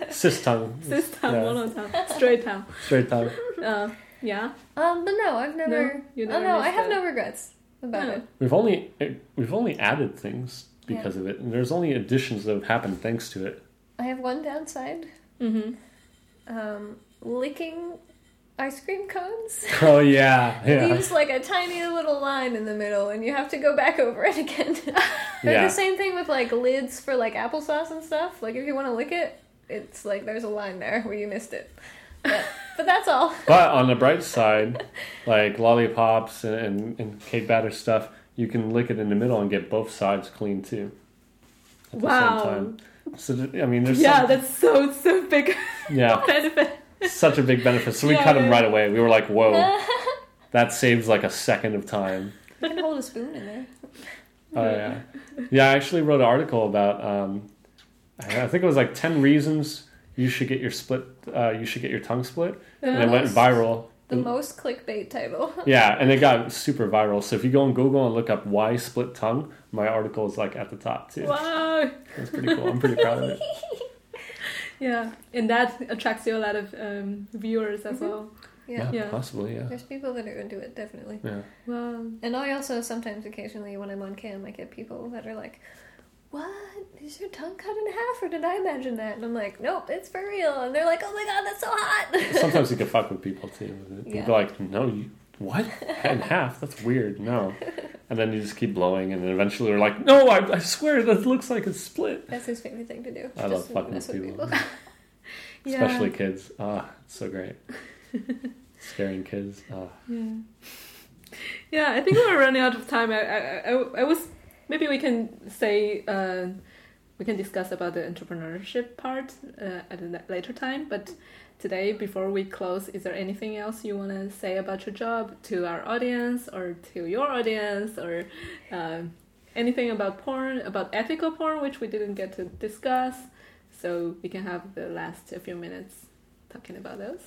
Cis tongue. cis tongue, Yeah. mono tongue, straight tongue. Straight tongue. Uh, yeah. Um, but no, I've never. you oh no, I have that. no regrets about No. it. We've only we've only added things because of it, and there's only additions that have happened thanks to it. I have one downside: Mm-hmm. um, licking ice cream cones. Oh yeah, yeah, Leaves like a tiny little line in the middle, and you have to go back over it again. Yeah. the same thing with like lids for like applesauce and stuff. Like if you want to lick it, it's like there's a line there where you missed it. But, but that's all. But on the bright side, like lollipops and, and, and cake batter stuff, you can lick it in the middle and get both sides clean too. At the Wow. same time. So I mean, there's Yeah, some- that's so so big yeah, benefit. Such a big benefit. So we Yeah, cut them right away. We were like, whoa, that saves like a second of time. You can hold a spoon in there. Oh yeah, yeah. I actually wrote an article about. Um, I I think it was like ten reasons you should get your split. Uh, you should get your tongue split, and it went viral. The most clickbait title. Yeah, and it got super viral. So if you go on Google and look up why split tongue, my article is like at the top too. Wow. That's pretty cool. I'm pretty proud of it. Yeah, and that attracts you a lot of um, viewers as well. Yeah. Yeah. possibly. Yeah, There's people that are into it, definitely. yeah. Wow. And I also sometimes, occasionally, when I'm on cam, I get people that are like, "What is your tongue cut in half, or did I imagine that?" And I'm like, "Nope, it's for real." And they're like, "Oh my god, that's so hot!" Sometimes you can fuck with people too. People Yeah. are like, no, you what in half? That's weird. No, and then you just keep blowing, and then eventually they're like, no, I, I swear that looks like it's split. that's his favorite thing to do. I love fucking with people. Yeah. especially kids. Ah, it's so great. Scaring kids. Ah. Yeah. Yeah, I think we're running out of time. I, I, I, I was maybe we can say uh, we can discuss about the entrepreneurship part uh, at a later time. But today, before we close, is there anything else you want to say about your job to our audience or to your audience or um, anything about porn, about ethical porn, which we didn't get to discuss? So we can have the last a few minutes talking about those.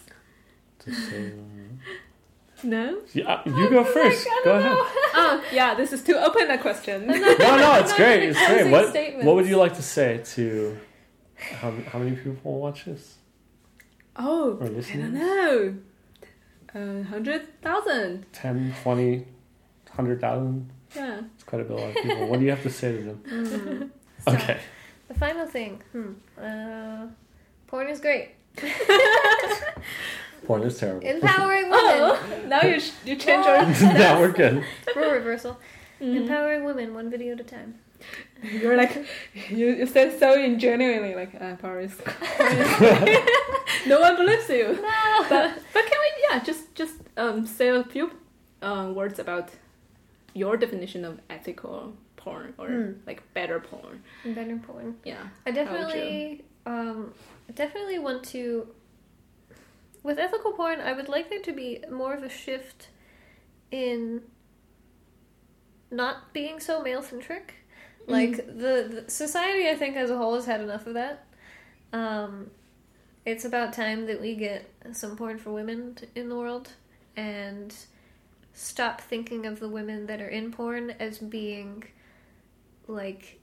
To say, No? yeah, you go first. I Go don't ahead. oh, yeah, this is too open a question. No, no, it's great. It's great. What, statements. what would you like to say to how, how many people watch this? Oh, Or I don't listeners? know. A hundred thousand. 10, 20, 100,000? Yeah. It's quite a bit of people. What do you have to say to them? So, Okay. The final thing. Hmm. Uh, porn is great. Porn is terrible. Empowering women. Oh, now you sh- you change your. now we're good. Role reversal. Mm. Empowering women, one video at a time. You're like you, you said so ingenuinely like uh, Paris. no one believes you. No. But but can we yeah, just just um, say a few uh, words about your definition of ethical porn or Hmm. like better porn. Better porn. Yeah. I definitely, um, definitely want to. With ethical porn, I would like there to be more of a shift in not being so male centric. Like the, the society, I think as a whole has had enough of that. Um, it's about time that we get some porn for women t- in the world and stop thinking of the women that are in porn as being like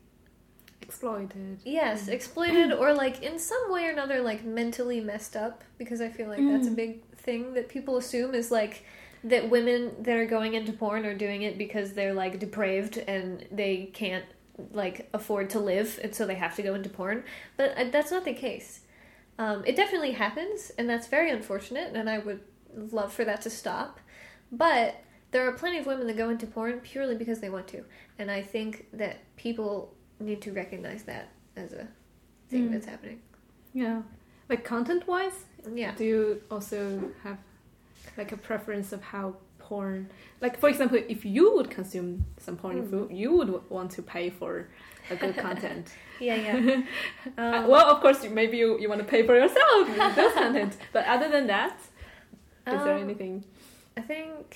Exploited. Yes, exploited or like in some way or another like mentally messed up because I feel like that's a big thing that people assume is like that women that are going into porn are doing it because they're like depraved and they can't like afford to live and so they have to go into porn. But uh, that's not the case. Um, it definitely happens and that's very unfortunate and I would love for that to stop. But there are plenty of women that go into porn purely because they want to. And I think that people need to recognize that as a thing Mm. that's happening. Yeah. Like content wise, Yeah. do you also have like a preference of how porn like for example if you would consume some porn Hmm. food you would want to pay for a good content Yeah, yeah. Uh, Um, well of course maybe you, you want to pay for yourself those content but other than that is there um, anything I think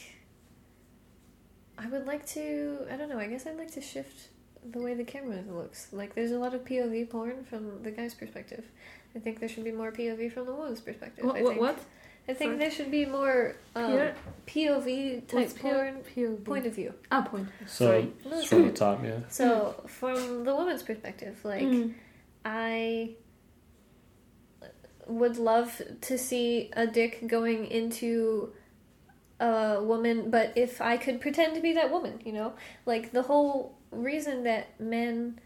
I would like to. I don't know. I guess I'd like to shift the way the camera looks. Like, there's a lot of POV porn from the guy's perspective. I think there should be more POV from the woman's perspective. what I think, what? I think Sorry? there should be more um, POV type What's porn. POV? Point of view. ah point So Sorry. it's from the top, yeah. So, from the woman's perspective, like, Mm. I would love to see a dick going into a woman, but if I could pretend to be that woman, you know? Like, the whole reason that men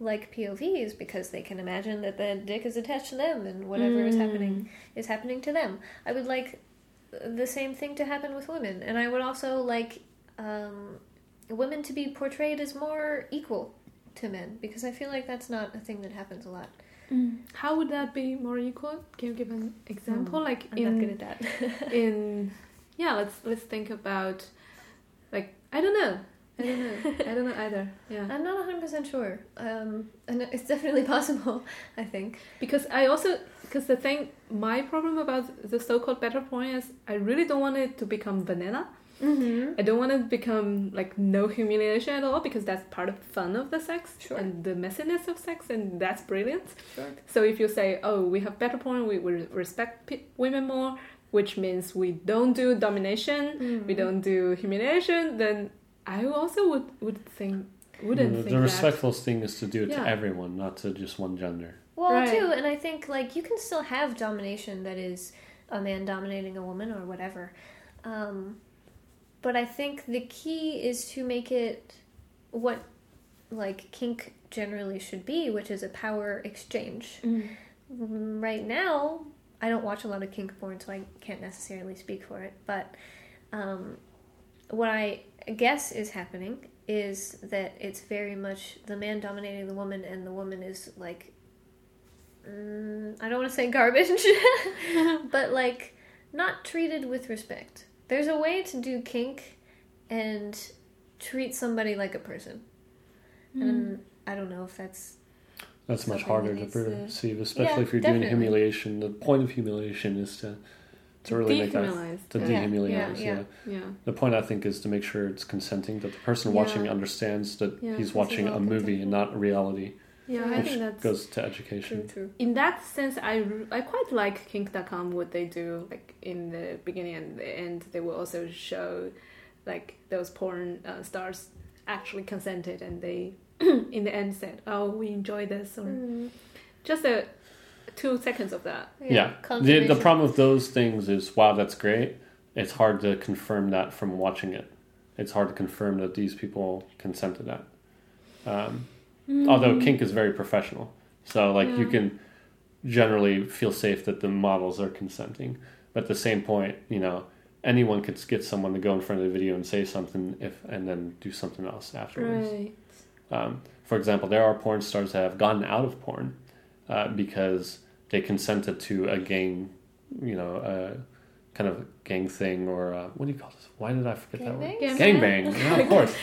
like POV is because they can imagine that the dick is attached to them and whatever is happening is happening to them. I would like the same thing to happen with women, and I would also like um, women to be portrayed as more equal to men because I feel like that's not a thing that happens a lot. Mm. how would that be more equal can you give an example like I'm in not good at that. in yeah let's let's think about like i don't know i don't know i don't know either yeah I'm not 100% sure. Um, and it's definitely possible, I think. because i also because the thing my problem about the so-called better porn is i really don't want it to become banana Mm-hmm. i don't want it to become like no humiliation at all because that's part of the fun of the sex Sure. and the messiness of sex and that's brilliant Sure. so if you say oh we have better porn we, we respect pe- women more which means we don't do domination Mm. we don't do humiliation, then I also would would think wouldn't the think the that. respectful thing is to do it Yeah. to everyone, not to just one gender. Well, Right. too, and I think like you can still have domination that is a man dominating a woman or whatever. Um, but I think the key is to make it what like kink generally should be, which is a power exchange. Mm. Mm, Right now, I don't watch a lot of kink porn, so I can't necessarily speak for it. But um, what I guess is happening is that it's very much the man dominating the woman, and the woman is like, mm, I don't want to say garbage, but like not treated with respect. There's a way to do kink and treat somebody like a person. And I don't know if that's That's much harder to perceive, especially Yeah, if you're doing humiliation. The point of humiliation is to to really make that to yeah. Yeah, dehumanize. yeah, Yeah, yeah. yeah. The point I think is to make sure it's consenting, that the person Yeah. watching understands that Yeah, he's watching a movie and not reality, Yeah, I think that goes to education. true. in that sense I, I quite like kink.com what they do like in the beginning and the end they will also show like those porn uh, stars actually consented and they in the end said oh we enjoy this or Mm, just a two seconds of that Yeah, the, the problem with those things is wow, that's great. It's hard to confirm that from watching it. It's hard to confirm that these people consent to that. Um, Although kink is very professional, so like you can generally feel safe that the models are consenting. But at the same point, you know, anyone could get someone to go in front of the video and say something if and then do something else afterwards. right Um, for example, there are porn stars that have gotten out of porn uh, because they consented to a gang, you know, uh, kind of gang thing or uh, what do you call this? Why did I forget that word? Gangbang? Gangbang. Yeah, of course.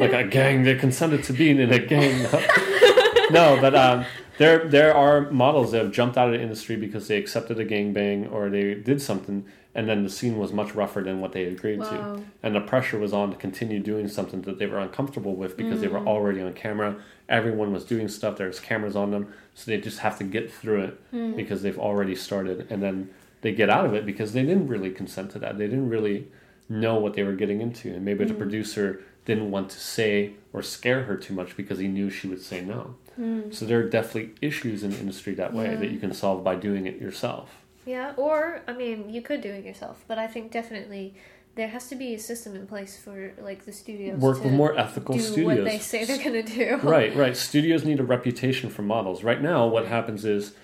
like a gang. They consented to being in a gang. no, but um, there there are models that have jumped out of the industry because they accepted a gangbang or they did something, and then the scene was much rougher than what they agreed Wow. to, and the pressure was on to continue doing something that they were uncomfortable with because they were already on camera. Everyone was doing stuff. There's cameras on them, so they just have to get through it hmm. because they've already started, and then they get out of it because they didn't really consent to that. They didn't really know what they were getting into, and maybe the hmm. producer didn't want to say or scare her too much because he knew she would say no. Hmm. So there are definitely issues in the industry that way that you can solve by doing it yourself. Yeah, or I mean, you could do it yourself, but I think definitely there has to be a system in place for like the studios Work to with more ethical do studios. what they say they're gonna do. right, right. Studios need a reputation for models. Right now, what happens is,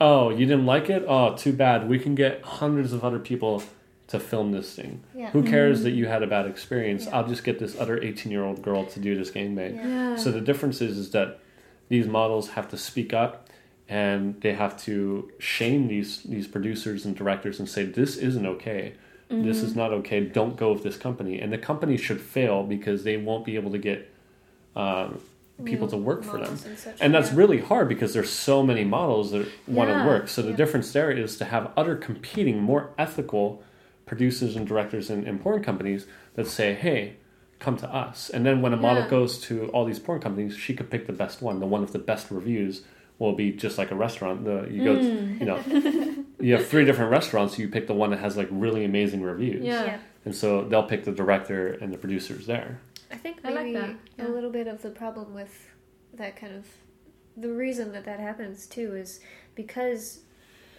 oh, you didn't like it? Oh, too bad. We can get hundreds of other people to film this thing. Yeah. Who cares mm-hmm. that you had a bad experience? Yeah. I'll just get this other 18 year old girl to do this gangbang. Yeah. Yeah. So the difference is, is that these models have to speak up and they have to shame these these producers and directors and say this isn't okay. This is not okay. Don't go with this company. And the company should fail because they won't be able to get um, people to work for them. And, such, And that's yeah. really hard because there's so many models that want to work. So the Yeah. difference there is to have other competing, more ethical producers and directors in, in porn companies that say, hey, come to us. And then when a model Yeah. goes to all these porn companies, she could pick the best one. The one with the best reviews will be just like a restaurant. The you go, to, you know, you have three different restaurants. You pick the one that has like really amazing reviews. Yeah. Yeah. And so they'll pick the director and the producers there. I think I like maybe that, yeah. a little bit of the problem with that kind of the reason that that happens too is because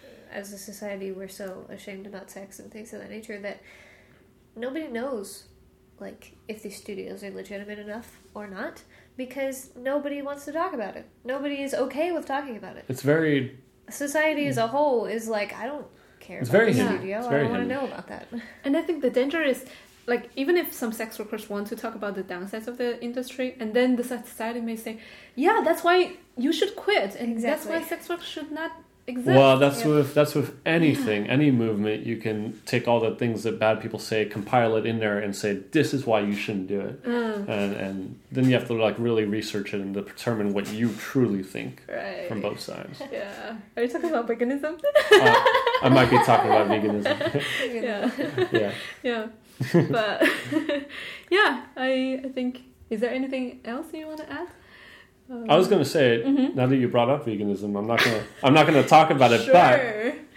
uh, as a society we're so ashamed about sex and things of that nature that nobody knows like if these studios are legitimate enough or not because nobody wants to talk about it. Nobody is okay with talking about it. It's very Society as a whole is like I don't care It's about very the studio. It's I very don't want to know about that. And I think the danger is like even if some sex workers want to talk about the downsides of the industry, and then the society may say, "Yeah, that's why you should quit, and that's why sex work should not exist." Well, that's Yeah. with that's with anything, any movement. You can take all the things that bad people say, compile it in there, and say this is why you shouldn't do it, Mm, and and then you have to like really research it and determine what you truly think right. from both sides. Yeah. Are you talking about veganism? Uh, I might be talking about veganism. yeah. yeah. Yeah. but yeah, I I think. Is there anything else you want to add? Um, I was gonna say Mhm. now that you brought up veganism, I'm not gonna I'm not gonna talk about it, but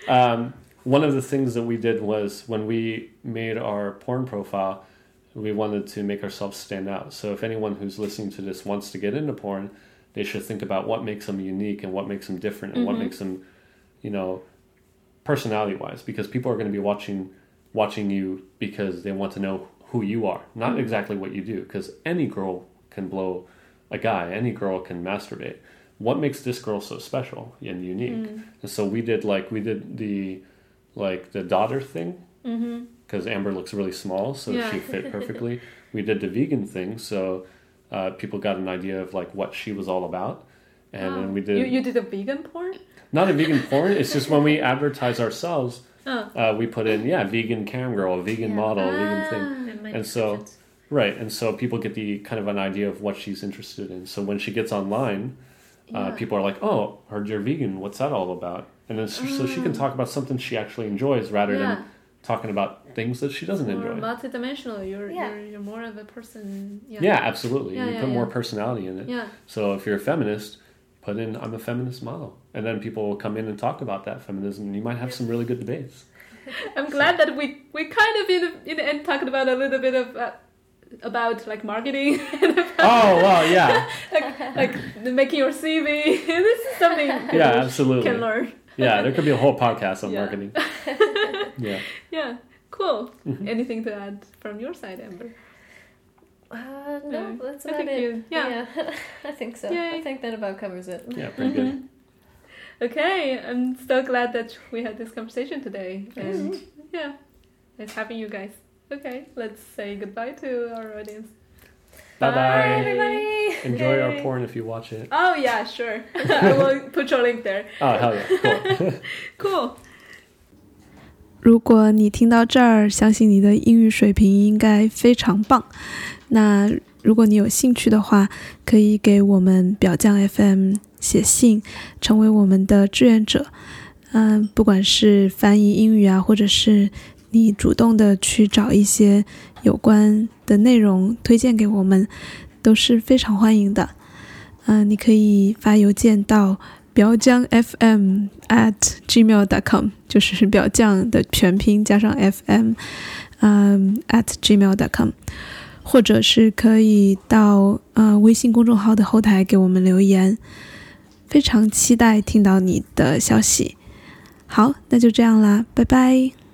Um, one of the things that we did was when we made our porn profile, we wanted to make ourselves stand out. So if anyone who's listening to this wants to get into porn, they should think about what makes them unique and what makes them different and what Mhm. makes them, you know, personality wise. Because people are going to be watching watching you because they want to know who you are, not exactly what you do. Because any girl can blow a guy, any girl can masturbate. What makes this girl so special and unique? And so we did like we did the like the daughter thing Mm-hmm. because Amber looks really small, so Yeah. she fit perfectly. we did the vegan thing, so uh, people got an idea of like what she was all about, and then we did You, you did a vegan porn? not a vegan porn. It's just when we advertise ourselves, Oh. uh, we put in yeah, vegan cam girl, a vegan Yeah. model, vegan thing. And, so- descriptions. Right, and so people get the kind of an idea of what she's interested in. So when she gets online, uh, people are like, "Oh, heard you're vegan. What's that all about?" And then so, so she can talk about something she actually enjoys rather Mm. Yeah. than talking about things that she doesn't More enjoy. multidimensional. You're, Yeah. you're you're more of a person. Yeah. yeah. absolutely. Yeah, you yeah, put more personality in it. Yeah. So if you're a feminist, put in "I'm a feminist model," and then people will come in and talk about that feminism, and you might have some really good debates. I'm glad that we we kind of in the, in the end talked about a little bit of uh, about like marketing about, Oh well, yeah, like like making your CV. this is something people yeah, absolutely. can learn. Yeah, there could be a whole podcast on Yeah. marketing. Yeah. Yeah. Cool. Mhm. Anything to add from your side, Amber? Uh, no, No, that's I about think it. you- yeah. I think so. Yay. I think that about covers it. Yeah, pretty good. Mm-hmm. Okay, I'm so glad that we had this conversation today, and yeah, it's having you guys. Okay, let's say goodbye to our audience. Bye bye. everybody. Enjoy our Yay. porn if you watch it. Oh yeah, sure. I will put your link there. Oh hell yeah, cool. Cool. 如果你听到这儿，相信你的英语水平应该非常棒。那如果你有兴趣的话，可以给我们表匠 FM 写信，成为我们的志愿者。嗯，不管是翻译英语啊，或者是 你主动的去找一些有关的内容推荐给我们，都是非常欢迎的。嗯，你可以发邮件到表匠 FM at gmail.com，就是表匠的全拼加上 FM，嗯，at gmail.com，或者是可以到呃微信公众号的后台给我们留言，非常期待听到你的消息。好，那就这样啦，拜拜。